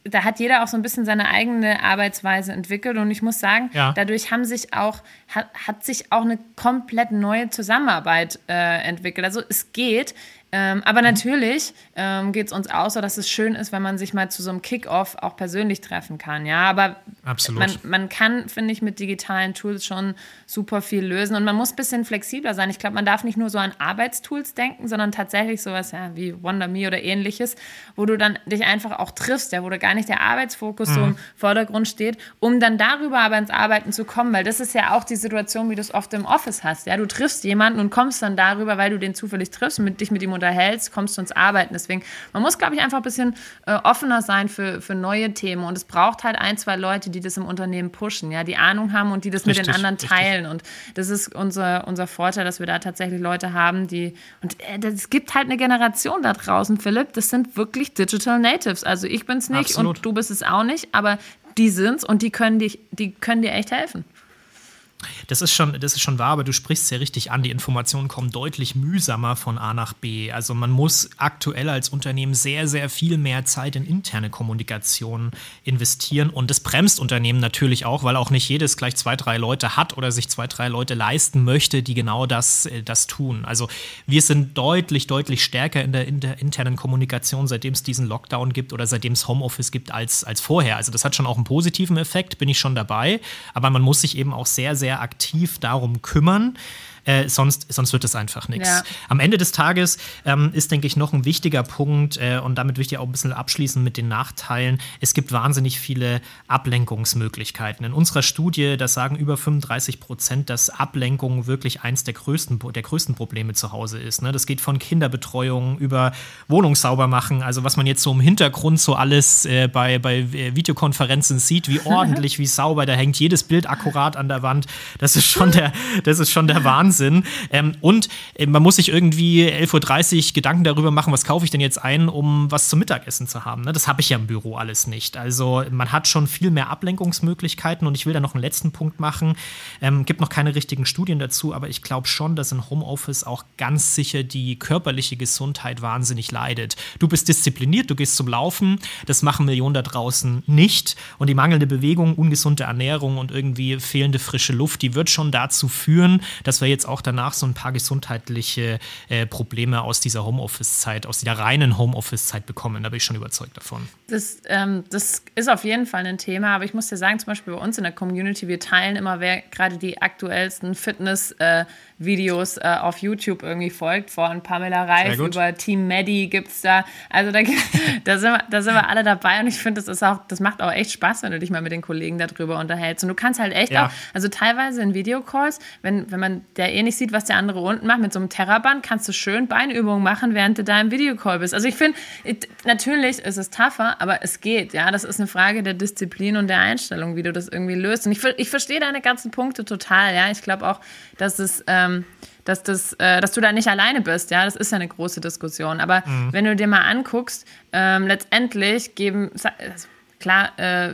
da hat jeder auch so ein bisschen seine eigene Arbeitsweise entwickelt und ich muss sagen, ja. dadurch haben sich auch, hat, hat sich auch eine komplett neue Zusammenarbeit äh, entwickelt. Also es geht, ähm, aber natürlich ähm, geht es uns auch so, dass es schön ist, wenn man sich mal zu so einem Kick-Off auch persönlich treffen kann. Ja, aber Absolut. Man, man kann, finde ich, mit digitalen Tools schon super viel lösen und man muss ein bisschen flexibler sein. Ich glaube, man darf nicht nur so an Arbeitstools denken, sondern tatsächlich sowas ja, wie WonderMe oder ähnliches, wo du dann dich einfach auch triffst, ja, wo da gar nicht der Arbeitsfokus mhm. so im Vordergrund steht, um dann darüber aber ins Arbeiten zu kommen, weil das ist ja auch die Situation, wie du es oft im Office hast. Ja, du triffst jemanden und kommst dann darüber, weil du den zufällig triffst und mit, dich mit ihm unterhältst, kommst du ins Arbeiten. Deswegen, man muss, glaube ich, einfach ein bisschen äh, offener sein für, für neue Themen. Und es braucht halt ein, zwei Leute, die das im Unternehmen pushen, ja, die Ahnung haben und die das richtig, mit den anderen richtig. teilen. Und das ist unser, unser Vorteil, dass wir da tatsächlich Leute haben, die. Und es äh, gibt halt eine Generation da draußen, Philipp, das sind wirklich Digital Natives. Also ich bin es nicht Absolut. und du bist es auch nicht, aber die sind's und die können, dich, die können dir echt helfen. Das ist, schon, das ist schon wahr, aber du sprichst sehr richtig an. Die Informationen kommen deutlich mühsamer von A nach B. Also man muss aktuell als Unternehmen sehr, sehr viel mehr Zeit in interne Kommunikation investieren. Und das bremst Unternehmen natürlich auch, weil auch nicht jedes gleich zwei, drei Leute hat oder sich zwei, drei Leute leisten möchte, die genau das, äh, das tun. Also wir sind deutlich, deutlich stärker in der, in internen Kommunikation, seitdem es diesen Lockdown gibt oder seitdem es Homeoffice gibt, als, als vorher. Also das hat schon auch einen positiven Effekt, bin ich schon dabei. Aber man muss sich eben auch sehr, sehr sehr aktiv darum kümmern. Äh, sonst, sonst wird es einfach nichts. Ja. Am Ende des Tages ähm, ist, denke ich, noch ein wichtiger Punkt, äh, und damit will ich auch ein bisschen abschließen mit den Nachteilen. Es gibt wahnsinnig viele Ablenkungsmöglichkeiten. In unserer Studie, das sagen über 35 Prozent, dass Ablenkung wirklich eins der größten, der größten Probleme zu Hause ist. Ne? Das geht von Kinderbetreuung über Wohnung sauber machen, also was man jetzt so im Hintergrund so alles äh, bei, bei äh, Videokonferenzen sieht, wie ordentlich, [laughs] wie sauber, da hängt jedes Bild akkurat an der Wand. Das ist schon der, das ist schon der Wahnsinn. [laughs] Wahnsinn. Ähm, und äh, man muss sich irgendwie 11.30 Uhr Gedanken darüber machen, was kaufe ich denn jetzt ein, um was zum Mittagessen zu haben. Ne? Das habe ich ja im Büro alles nicht. Also man hat schon viel mehr Ablenkungsmöglichkeiten und ich will da noch einen letzten Punkt machen. Ähm, gibt noch keine richtigen Studien dazu, aber ich glaube schon, dass in Homeoffice auch ganz sicher die körperliche Gesundheit wahnsinnig leidet. Du bist diszipliniert, du gehst zum Laufen, das machen Millionen da draußen nicht. Und die mangelnde Bewegung, ungesunde Ernährung und irgendwie fehlende frische Luft, die wird schon dazu führen, dass wir jetzt auch danach so ein paar gesundheitliche äh, Probleme aus dieser Homeoffice-Zeit, aus dieser reinen Homeoffice-Zeit bekommen. Da bin ich schon überzeugt davon. Das, ähm, das ist auf jeden Fall ein Thema, aber ich muss dir sagen, zum Beispiel bei uns in der Community, wir teilen immer, wer gerade die aktuellsten Fitness- äh, äh, auf YouTube irgendwie folgt, von Pamela Reif über Team Maddie gibt es da. Also da, [laughs] da, sind wir, da sind wir alle dabei und ich finde, das ist auch, das macht auch echt Spaß, wenn du dich mal mit den Kollegen darüber unterhältst. Und du kannst halt echt ja. auch, also teilweise in Videocalls, wenn, wenn man der eh nicht sieht, was der andere unten macht, mit so einem Terraband, kannst du schön Beinübungen machen, während du da im Videocall bist. Also ich finde, natürlich ist es tougher, aber es geht, ja. Das ist eine Frage der Disziplin und der Einstellung, wie du das irgendwie löst. Und ich, ich verstehe deine ganzen Punkte total, ja. Ich glaube auch, dass es ähm, dass, das, äh, dass du da nicht alleine bist. Ja, das ist ja eine große Diskussion. Aber mhm. wenn du dir mal anguckst, ähm, letztendlich geben, also klar, äh,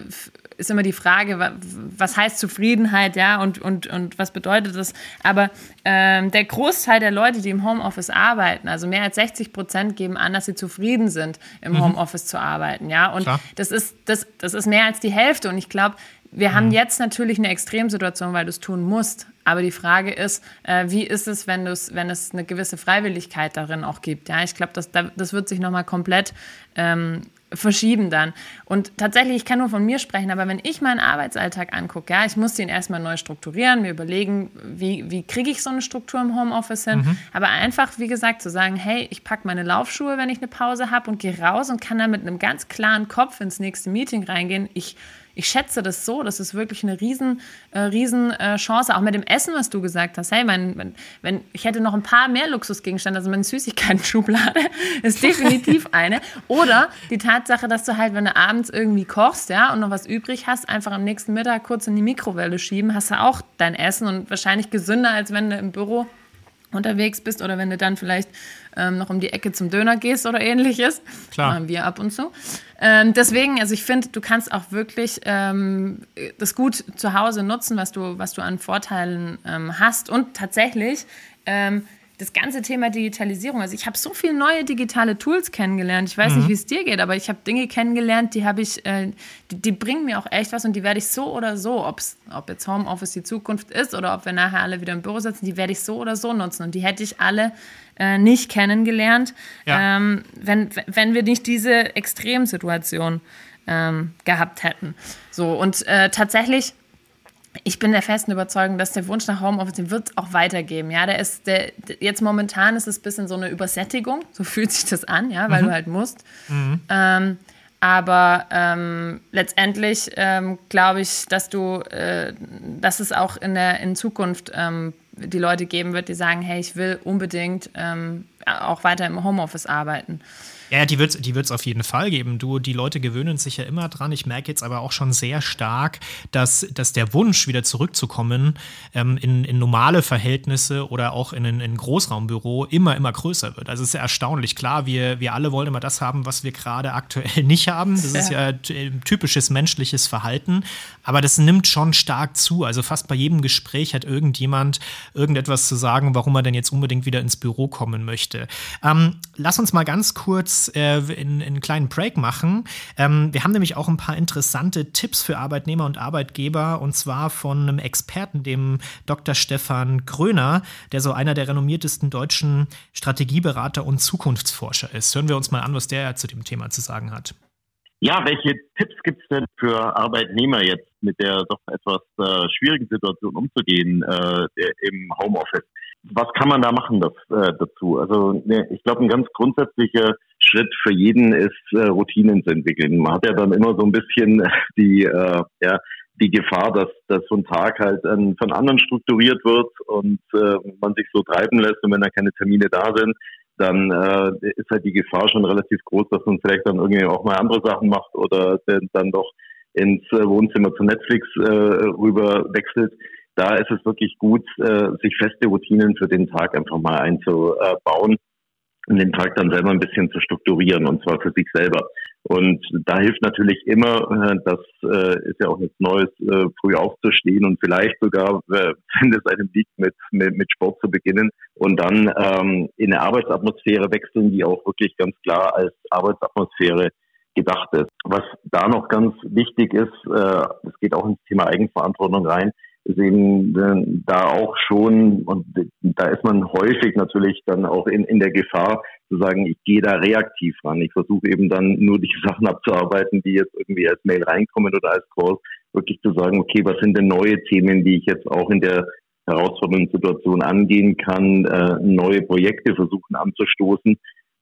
ist immer die Frage, was heißt Zufriedenheit, ja, und, und, und was bedeutet das? Aber ähm, der Großteil der Leute, die im Homeoffice arbeiten, also mehr als 60 Prozent, geben an, dass sie zufrieden sind, im mhm. Homeoffice zu arbeiten, ja. Und das ist, das, das ist mehr als die Hälfte. Und ich glaube, wir mhm. haben jetzt natürlich eine Extremsituation, weil du es tun musst. Aber die Frage ist, äh, wie ist es, wenn, wenn es eine gewisse Freiwilligkeit darin auch gibt? Ja, ich glaube, das, das wird sich nochmal komplett ähm, verschieben dann. Und tatsächlich, ich kann nur von mir sprechen, aber wenn ich meinen Arbeitsalltag angucke, ja, ich muss den erstmal neu strukturieren, mir überlegen, wie, wie kriege ich so eine Struktur im Homeoffice hin. Mhm. Aber einfach, wie gesagt, zu sagen, hey, ich packe meine Laufschuhe, wenn ich eine Pause habe und gehe raus und kann dann mit einem ganz klaren Kopf ins nächste Meeting reingehen. Ich ich schätze das so, das ist wirklich eine riesen, äh, riesen äh, Chance, auch mit dem Essen, was du gesagt hast. Hey, mein, wenn, wenn, ich hätte noch ein paar mehr Luxusgegenstände, also meine Süßigkeiten-Schublade [laughs] ist definitiv [laughs] eine. Oder die Tatsache, dass du halt, wenn du abends irgendwie kochst, ja, und noch was übrig hast, einfach am nächsten Mittag kurz in die Mikrowelle schieben, hast du auch dein Essen und wahrscheinlich gesünder, als wenn du im Büro unterwegs bist oder wenn du dann vielleicht ähm, noch um die Ecke zum Döner gehst oder ähnliches. Klar. Machen wir ab und zu. Ähm, deswegen, also ich finde, du kannst auch wirklich ähm, das gut zu Hause nutzen, was du, was du an Vorteilen ähm, hast. Und tatsächlich ähm, das ganze Thema Digitalisierung. Also ich habe so viele neue digitale Tools kennengelernt. Ich weiß mhm. nicht, wie es dir geht, aber ich habe Dinge kennengelernt, die habe ich, äh, die, die, bringen mir auch echt was und die werde ich so oder so, ob's, ob jetzt Homeoffice die Zukunft ist oder ob wir nachher alle wieder im Büro sitzen, die werde ich so oder so nutzen. Und die hätte ich alle äh, nicht kennengelernt, ja. ähm, wenn, wenn wir nicht diese Extremsituation ähm, gehabt hätten. So, und äh, tatsächlich ich bin der festen Überzeugung, dass der Wunsch nach Homeoffice, den wird es auch weitergeben. Ja, der ist, der, jetzt momentan ist es ein bisschen so eine Übersättigung, so [laughs] fühlt sich das an, ja, weil mhm. du halt musst. Mhm. Ähm, aber ähm, letztendlich ähm, glaube ich, dass du, äh, dass es auch in der in Zukunft ähm, die Leute geben wird, die sagen, hey, ich will unbedingt ähm, auch weiter im Homeoffice arbeiten. Ja, die wird es die wird's auf jeden Fall geben. Du, die Leute gewöhnen sich ja immer dran. Ich merke jetzt aber auch schon sehr stark, dass, dass der Wunsch, wieder zurückzukommen ähm, in, in normale Verhältnisse oder auch in ein Großraumbüro immer, immer größer wird. Also es ist ja erstaunlich. Klar, wir, wir alle wollen immer das haben, was wir gerade aktuell [laughs] nicht haben. Das ist ja typisches menschliches Verhalten. Aber das nimmt schon stark zu. Also fast bei jedem Gespräch hat irgendjemand irgendetwas zu sagen, warum er denn jetzt unbedingt wieder ins Büro kommen möchte. Ähm, lass uns mal ganz kurz kurz äh, in, in einen kleinen Break machen. Ähm, wir haben nämlich auch ein paar interessante Tipps für Arbeitnehmer und Arbeitgeber und zwar von einem Experten, dem Dr. Stefan Gröner, der so einer der renommiertesten deutschen Strategieberater und Zukunftsforscher ist. Hören wir uns mal an, was der zu dem Thema zu sagen hat. Ja, welche Tipps gibt es denn für Arbeitnehmer jetzt mit der doch etwas äh, schwierigen Situation umzugehen äh, im Homeoffice? Was kann man da machen das, äh, dazu? Also ne, ich glaube, ein ganz grundsätzlicher Schritt für jeden ist, äh, Routinen zu entwickeln. Man hat ja dann immer so ein bisschen die, äh, ja, die Gefahr, dass, dass so ein Tag halt ähm, von anderen strukturiert wird und äh, man sich so treiben lässt und wenn da keine Termine da sind, dann äh, ist halt die Gefahr schon relativ groß, dass man vielleicht dann irgendwie auch mal andere Sachen macht oder dann doch ins äh, Wohnzimmer zu Netflix äh, rüber wechselt. da ist es wirklich gut, äh, sich feste Routinen für den Tag einfach mal einzubauen und den Tag dann selber ein bisschen zu strukturieren und zwar für sich selber. Und da hilft natürlich immer, äh, das äh, ist ja auch nichts Neues, äh, früh aufzustehen und vielleicht sogar, [laughs] wenn es einem liegt, mit, mit, Sport zu beginnen und dann ähm, in eine Arbeitsatmosphäre wechseln, die auch wirklich ganz klar als Arbeitsatmosphäre gedacht ist. Was da noch ganz wichtig ist, es geht auch ins Thema Eigenverantwortung rein, ist eben äh, da auch schon, und da ist man häufig natürlich dann auch in, in der Gefahr zu sagen, ich gehe da reaktiv ran. Ich versuche eben dann nur die [laughs] Sachen abzuarbeiten, die jetzt irgendwie als Mail reinkommen oder als Call, wirklich zu sagen, okay, was sind denn neue Themen, die ich jetzt auch in der herausfordernden Situation angehen kann, äh, neue Projekte versuchen anzustoßen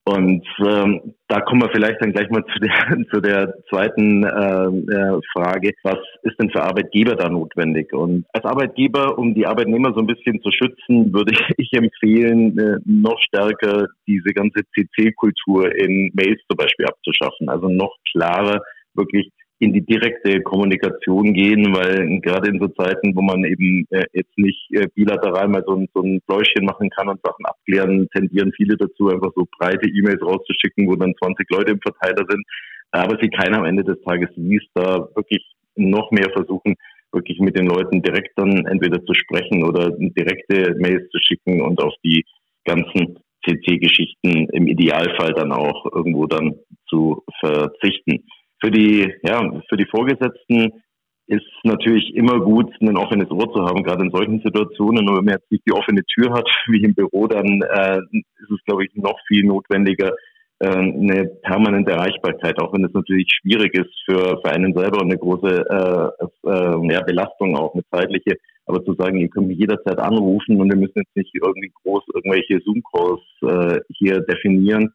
und ähm, da kommen wir vielleicht dann gleich mal zu der, [laughs] zu der zweiten äh, äh, Frage. Was ist denn für Arbeitgeber da notwendig? Und als Arbeitgeber, um die Arbeitnehmer so ein bisschen zu schützen, würde [laughs] ich empfehlen, äh, noch stärker diese ganze CC-Kultur in Mails zum Beispiel abzuschaffen. Also noch klarer wirklich in die direkte Kommunikation gehen, weil gerade in so Zeiten, wo man eben äh, jetzt nicht äh, bilateral mal so ein, so ein Pläuschen machen kann und Sachen abklären, tendieren viele dazu, einfach so breite E-Mails rauszuschicken, wo dann 20 Leute im Verteiler sind, aber sie keiner am Ende des Tages liest, da wirklich noch mehr versuchen, wirklich mit den Leuten direkt dann entweder zu sprechen oder direkte Mails zu schicken und auf die ganzen CC-Geschichten im Idealfall dann auch irgendwo dann zu verzichten. Für die, ja, für die Vorgesetzten ist natürlich immer gut, ein offenes Ohr zu haben, gerade in solchen Situationen. Und wenn man jetzt nicht die offene Tür hat, [laughs] wie im Büro, dann äh, ist es, glaube ich, noch viel notwendiger, äh, eine permanente Erreichbarkeit, auch wenn es natürlich schwierig ist für, für einen selber und eine große äh, äh, ja, Belastung auch, eine zeitliche. Aber zu sagen, ihr könnt mich jederzeit anrufen und wir müssen jetzt nicht irgendwie groß irgendwelche Zoom-Calls äh, hier definieren,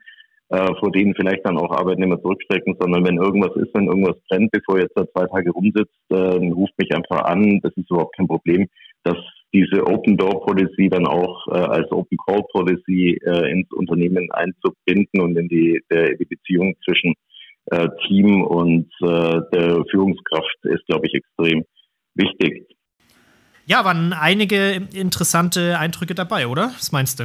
äh, vor denen vielleicht dann auch Arbeitnehmer zurückstrecken, sondern wenn irgendwas ist, wenn irgendwas brennt, bevor ihr jetzt da zwei Tage rumsitzt, äh, ruft mich einfach an, das ist überhaupt kein Problem, dass diese Open Door Policy dann auch äh, als Open Call Policy äh, ins Unternehmen einzubinden und in die, der, die Beziehung zwischen äh, Team und äh, der Führungskraft ist, glaube ich, extrem wichtig. Ja, waren einige interessante Eindrücke dabei, oder? Was meinst du?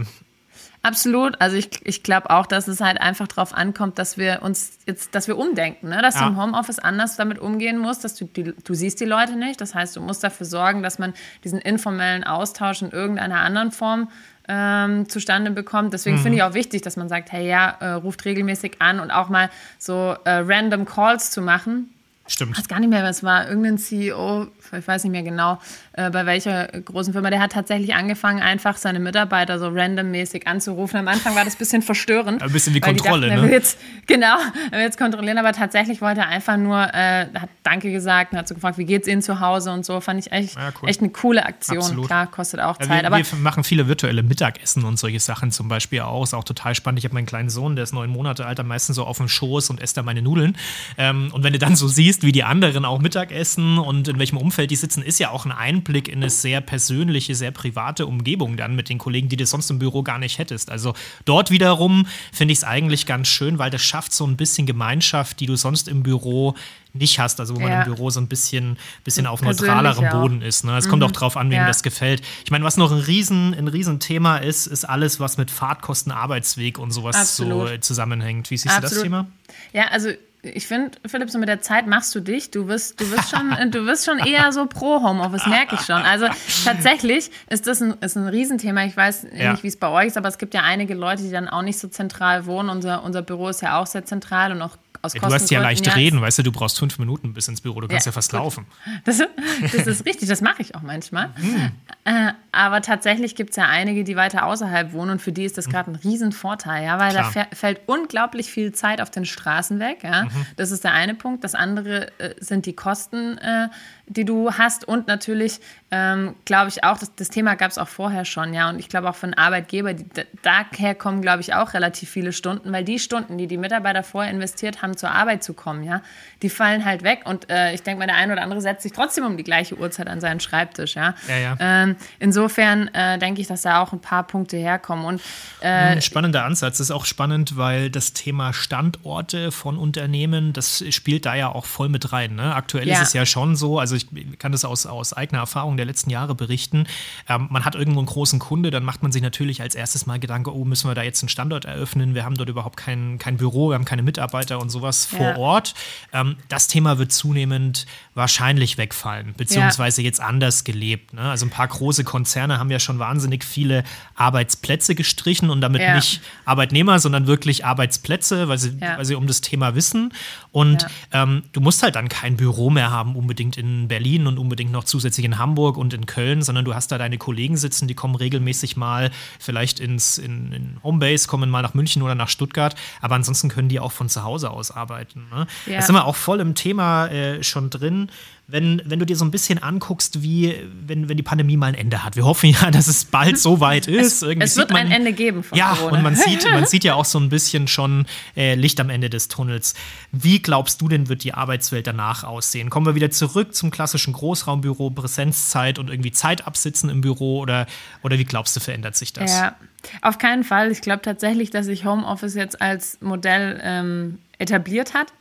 Absolut. Also ich, ich glaube auch, dass es halt einfach darauf ankommt, dass wir uns jetzt, dass wir umdenken, ne? dass ja. du im Homeoffice anders damit umgehen musst, dass du die, du siehst die Leute nicht. Das heißt, du musst dafür sorgen, dass man diesen informellen Austausch in irgendeiner anderen Form ähm, zustande bekommt. Deswegen mhm. finde ich auch wichtig, dass man sagt, hey ja, äh, ruft regelmäßig an und auch mal so äh, random Calls zu machen, Stimmt. Ich weiß gar nicht mehr, was war. Irgendein CEO, ich weiß nicht mehr genau, äh, bei welcher großen Firma, der hat tatsächlich angefangen, einfach seine Mitarbeiter so randommäßig anzurufen. Am Anfang war das ein bisschen verstörend. Ein bisschen wie Kontrolle, dachten, ne? Jetzt, genau, er will jetzt kontrollieren, aber tatsächlich wollte er einfach nur, äh, hat Danke gesagt und hat so gefragt, wie geht's Ihnen zu Hause und so. Fand ich echt, ja, cool. echt eine coole Aktion. Absolut. Klar, kostet auch Zeit. Wir, aber wir machen viele virtuelle Mittagessen und solche Sachen zum Beispiel auch. Ist auch total spannend. Ich habe meinen kleinen Sohn, der ist neun Monate alt, am meisten so auf dem Schoß und esst da meine Nudeln. Ähm, und wenn du dann so siehst, wie die anderen auch Mittagessen und in welchem Umfeld die sitzen, ist ja auch ein Einblick in eine sehr persönliche, sehr private Umgebung dann mit den Kollegen, die du sonst im Büro gar nicht hättest. Also dort wiederum finde ich es eigentlich ganz schön, weil das schafft so ein bisschen Gemeinschaft, die du sonst im Büro nicht hast, also wo man ja. im Büro so ein bisschen, bisschen auf neutralerem Boden ist. Ne? Es mhm. kommt auch drauf an, wem ja. das gefällt. Ich meine, was noch ein riesen, ein riesen Thema ist, ist alles, was mit Fahrtkosten, Arbeitsweg und sowas Absolut. so zusammenhängt. Wie siehst Absolut. du das Thema? Ja, also ich finde, Philipp, so mit der Zeit machst du dich. Du wirst, du wirst schon, du wirst schon eher so pro Homeoffice, merke ich schon. Also tatsächlich ist das ein, ist ein Riesenthema. Ich weiß ja. nicht, wie es bei euch ist, aber es gibt ja einige Leute, die dann auch nicht so zentral wohnen. Unser, unser Büro ist ja auch sehr zentral und auch aus ja, Du hast ja leicht ja, reden, weißt du, du brauchst fünf Minuten bis ins Büro, du kannst ja, ja fast gut. laufen. Das, das, ist richtig, das mache ich auch manchmal. Mhm. Äh, aber tatsächlich gibt es ja einige, die weiter außerhalb wohnen und für die ist das gerade ein Riesenvorteil, ja, weil Klar. da fällt unglaublich viel Zeit auf den Straßen weg. Ja. Mhm. Das ist der eine Punkt. Das andere äh, sind die Kosten, äh, die du hast und natürlich ähm, glaube ich auch, das, das Thema gab es auch vorher schon, ja, und ich glaube auch von Arbeitgeber, die, daher kommen, glaube ich, auch relativ viele Stunden, weil die Stunden, die die Mitarbeiter vorher investiert haben, zur Arbeit zu kommen, ja, die fallen halt weg und äh, ich denke mal, der eine oder andere setzt sich trotzdem um die gleiche Uhrzeit an seinen Schreibtisch, ja. ja, ja. Ähm, insofern äh, denke ich, dass da auch ein paar Punkte herkommen. Und, äh, ein spannender Ansatz. Das ist auch spannend, weil das Thema Standorte von Unternehmen, das spielt da ja auch voll mit rein. Ne? Aktuell ja. ist es ja schon so, also ich kann das aus, aus eigener Erfahrung der letzten Jahre berichten. Ähm, man hat irgendwo einen großen Kunde, dann macht man sich natürlich als erstes mal Gedanken, oh, müssen wir da jetzt einen Standort eröffnen? Wir haben dort überhaupt kein, kein Büro, wir haben keine Mitarbeiter und sowas vor Ort. Ähm, das Thema wird zunehmend wahrscheinlich wegfallen, beziehungsweise ja. jetzt anders gelebt. Ne? Also ein paar große Konzerne haben ja schon wahnsinnig viele Arbeitsplätze gestrichen und damit ja. nicht Arbeitnehmer, sondern wirklich Arbeitsplätze, weil sie, ja. weil sie um das Thema wissen. Und ähm, du musst halt dann kein Büro mehr haben, unbedingt in Berlin und unbedingt noch zusätzlich in Hamburg und in Köln, sondern du hast da deine Kollegen sitzen, die kommen regelmäßig mal vielleicht ins in, in Homebase, kommen mal nach München oder nach Stuttgart, aber ansonsten können die auch von zu Hause aus arbeiten. Ne? Da sind wir auch voll im Thema äh, schon drin wenn, wenn du dir so ein bisschen anguckst, wie, wenn, wenn die Pandemie mal ein Ende hat. Wir hoffen [laughs] ja, dass es bald so weit ist. es, es wird man, ein Ende geben von ja, Corona. und man sieht, [laughs] man sieht ja auch so ein bisschen schon äh, Licht am Ende des Tunnels. Wie glaubst du denn, wird die Arbeitswelt danach aussehen? Kommen wir wieder zurück zum klassischen Großraumbüro, Präsenzzeit und irgendwie Zeit absitzen im Büro oder, oder wie glaubst du, verändert sich das? Ja, auf keinen Fall. Ich glaube tatsächlich, dass sich Homeoffice jetzt als Modell ähm, etabliert hat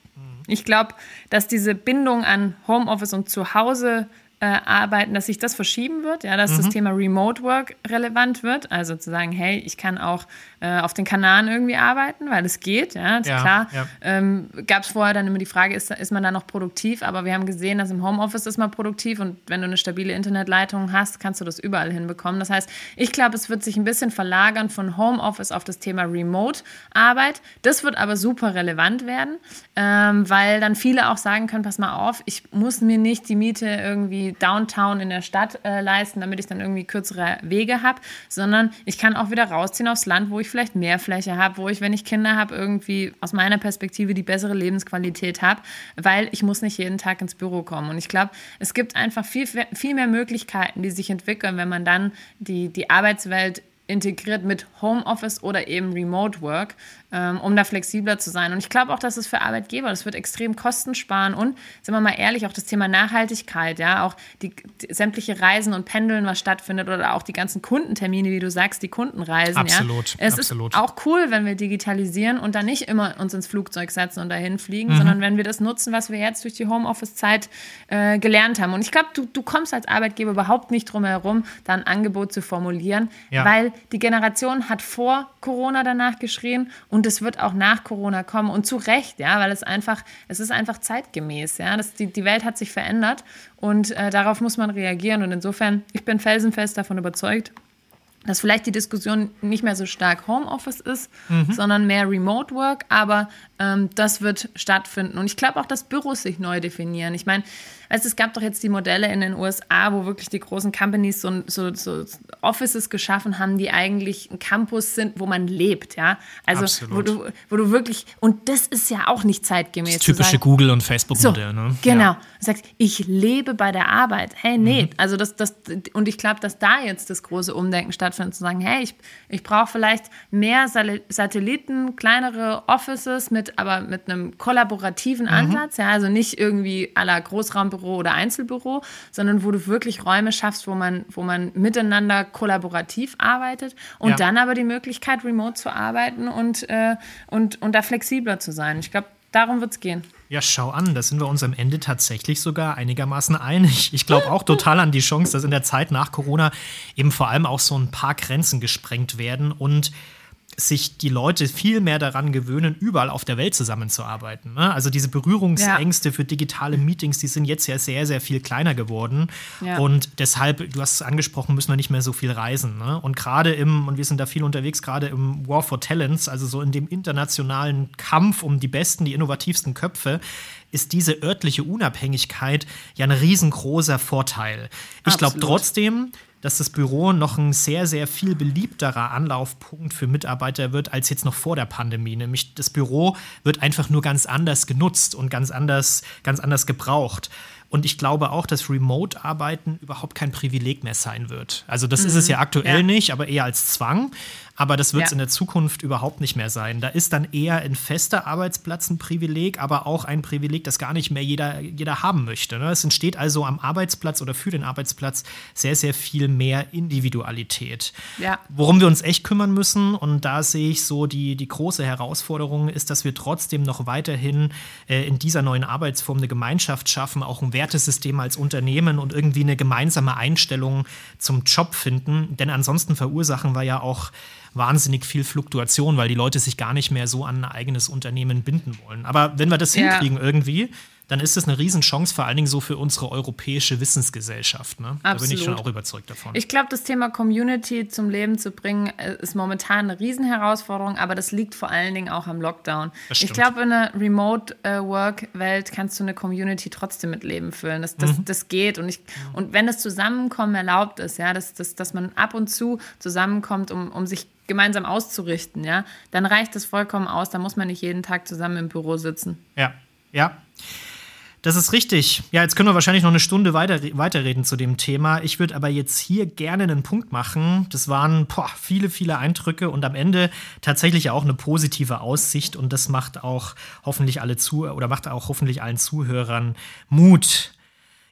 ich glaube, dass diese Bindung an Homeoffice und Zuhause äh, arbeiten, dass sich das verschieben wird, ja, dass mhm. das Thema Remote Work relevant wird. Also zu sagen, hey, ich kann auch äh, auf den Kanaren irgendwie arbeiten, weil es geht. Ja, ja klar. Ja. Ähm, Gab es vorher dann immer die Frage, ist, ist man da noch produktiv? Aber wir haben gesehen, dass im Homeoffice ist man produktiv und wenn du eine stabile Internetleitung hast, kannst du das überall hinbekommen. Das heißt, ich glaube, es wird sich ein bisschen verlagern von Homeoffice auf das Thema Remote-Arbeit. Das wird aber super relevant werden, ähm, weil dann viele auch sagen können, pass mal auf, ich muss mir nicht die Miete irgendwie Downtown in der Stadt äh, leisten, damit ich dann irgendwie kürzere Wege habe, sondern ich kann auch wieder rausziehen aufs Land, wo ich vielleicht mehr Fläche habe, wo ich, wenn ich Kinder habe, irgendwie aus meiner Perspektive die bessere Lebensqualität habe, weil ich muss nicht jeden Tag ins Büro kommen. Und ich glaube, es gibt einfach viel, viel mehr Möglichkeiten, die sich entwickeln, wenn man dann die, die Arbeitswelt integriert mit Homeoffice oder eben Remote Work, um da flexibler zu sein. Und ich glaube auch, dass es für Arbeitgeber, das wird extrem Kosten sparen und, sind wir mal ehrlich, auch das Thema Nachhaltigkeit, ja, auch die, die, sämtliche Reisen und Pendeln, was stattfindet oder auch die ganzen Kundentermine, wie du sagst, die Kundenreisen. Absolut. Ja. Es absolut. ist auch cool, wenn wir digitalisieren und dann nicht immer uns ins Flugzeug setzen und dahin fliegen, mhm. sondern wenn wir das nutzen, was wir jetzt durch die Homeoffice-Zeit äh, gelernt haben. Und ich glaube, du, du kommst als Arbeitgeber überhaupt nicht drum herum, da ein Angebot zu formulieren, ja. weil die Generation hat vor Corona danach geschrien und es wird auch nach Corona kommen und zu Recht, ja, weil es einfach, es ist einfach zeitgemäß, ja, das, die, die Welt hat sich verändert und äh, darauf muss man reagieren und insofern, ich bin felsenfest davon überzeugt, dass vielleicht die Diskussion nicht mehr so stark Homeoffice ist, mhm. sondern mehr Remote Work, aber ähm, das wird stattfinden. Und ich glaube auch, dass Büros sich neu definieren. Ich meine, Weißt, es gab doch jetzt die Modelle in den USA, wo wirklich die großen Companies so, so, so Offices geschaffen haben, die eigentlich ein Campus sind, wo man lebt, ja. Also wo du, wo du wirklich, und das ist ja auch nicht zeitgemäß. Das typische Google- und Facebook-Modell, so, ne? Genau. Ja. Du sagst, ich lebe bei der Arbeit. Hey, nee. Mhm. Also das, das, und ich glaube, dass da jetzt das große Umdenken stattfindet, zu sagen, hey, ich, ich brauche vielleicht mehr Satelliten, kleinere Offices mit, aber mit einem kollaborativen mhm. Ansatz, ja, also nicht irgendwie aller Großraumbüro Großraumbüro oder Einzelbüro, sondern wo du wirklich Räume schaffst, wo man, wo man miteinander kollaborativ arbeitet und ja. dann aber die Möglichkeit, remote zu arbeiten und, äh, und, und da flexibler zu sein. Ich glaube, darum wird es gehen. Ja, schau an, da sind wir uns am Ende tatsächlich sogar einigermaßen einig. Ich glaube auch total an die Chance, dass in der Zeit nach Corona eben vor allem auch so ein paar Grenzen gesprengt werden und sich die Leute viel mehr daran gewöhnen, überall auf der Welt zusammenzuarbeiten. Ne? Also diese Berührungsängste ja. für digitale Meetings, die sind jetzt ja sehr, sehr viel kleiner geworden. Ja. Und deshalb, du hast es angesprochen, müssen wir nicht mehr so viel reisen. Ne? Und gerade im, und wir sind da viel unterwegs, gerade im War for Talents, also so in dem internationalen Kampf um die besten, die innovativsten Köpfe, ist diese örtliche Unabhängigkeit ja ein riesengroßer Vorteil. Ich glaube trotzdem, dass das Büro noch ein sehr, sehr viel beliebterer Anlaufpunkt für Mitarbeiter wird als jetzt noch vor der Pandemie. Nämlich das Büro wird einfach nur ganz anders genutzt und ganz anders, ganz anders gebraucht. Und ich glaube auch, dass Remote-Arbeiten überhaupt kein Privileg mehr sein wird. Also das mhm. ist es ja mhm. aktuell ja. nicht, aber eher als Zwang. Aber das wird es ja. in der Zukunft überhaupt nicht mehr sein. Da ist dann eher ein fester Arbeitsplatz ein Privileg, aber auch ein Privileg, das gar nicht mehr jeder, jeder haben möchte. Ne? Es entsteht also am Arbeitsplatz oder für den Arbeitsplatz sehr, sehr viel mehr Individualität. Ja. Worum wir uns echt kümmern müssen, und da sehe ich so die, die große Herausforderung, ist, dass wir trotzdem noch weiterhin äh, in dieser neuen Arbeitsform eine Gemeinschaft schaffen, auch ein Wertesystem als Unternehmen und irgendwie eine gemeinsame Einstellung zum Job finden. Denn ansonsten verursachen wir ja auch wahnsinnig viel Fluktuation, weil die Leute sich gar nicht mehr so an ein eigenes Unternehmen binden wollen. Aber wenn wir das ja. hinkriegen irgendwie, dann ist das eine Riesenchance, vor allen Dingen so für unsere europäische Wissensgesellschaft. Ne? Da bin ich schon auch überzeugt davon. Ich glaube, das Thema Community zum Leben zu bringen, äh, ist momentan eine Riesenherausforderung, aber das liegt vor allen Dingen auch am Lockdown. Ich glaube, in einer Remote-Work-Welt äh, kannst du eine Community trotzdem mit Leben füllen. Das, das, mhm. das geht. Und, ich, und wenn das Zusammenkommen erlaubt ist, ja, dass, dass, dass man ab und zu zusammenkommt, um, um sich gemeinsam auszurichten, ja, dann reicht das vollkommen aus. Da muss man nicht jeden Tag zusammen im Büro sitzen. Ja, ja. Das ist richtig. Ja, jetzt können wir wahrscheinlich noch eine Stunde weiter, weiterreden zu dem Thema. Ich würde aber jetzt hier gerne einen Punkt machen. Das waren boah, viele, viele Eindrücke und am Ende tatsächlich auch eine positive Aussicht. Und das macht auch hoffentlich alle zu oder macht auch hoffentlich allen Zuhörern Mut.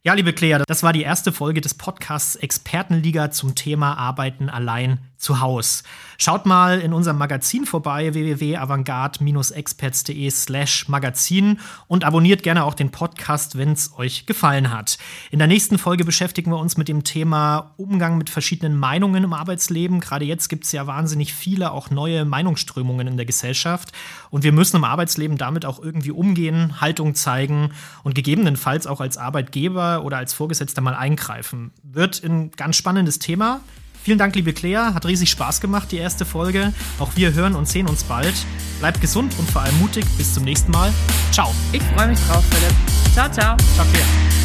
Ja, liebe Claire, das war die erste Folge des Podcasts Expertenliga zum Thema Arbeiten allein zu Haus. Schaut mal in unserem Magazin vorbei, www.avantgarde-experts.de slash Magazin und abonniert gerne auch den Podcast, wenn es euch gefallen hat. In der nächsten Folge beschäftigen wir uns mit dem Thema Umgang mit verschiedenen Meinungen im Arbeitsleben. Gerade jetzt gibt es ja wahnsinnig viele auch neue Meinungsströmungen in der Gesellschaft und wir müssen im Arbeitsleben damit auch irgendwie umgehen, Haltung zeigen und gegebenenfalls auch als Arbeitgeber oder als Vorgesetzter mal eingreifen. Wird ein ganz spannendes Thema. Vielen Dank, liebe Claire. Hat riesig Spaß gemacht, die erste Folge. Auch wir hören und sehen uns bald. Bleibt gesund und vor allem mutig. Bis zum nächsten Mal. Ciao. Ich freue mich drauf, Philipp. Ciao, ciao. Ciao, Claire.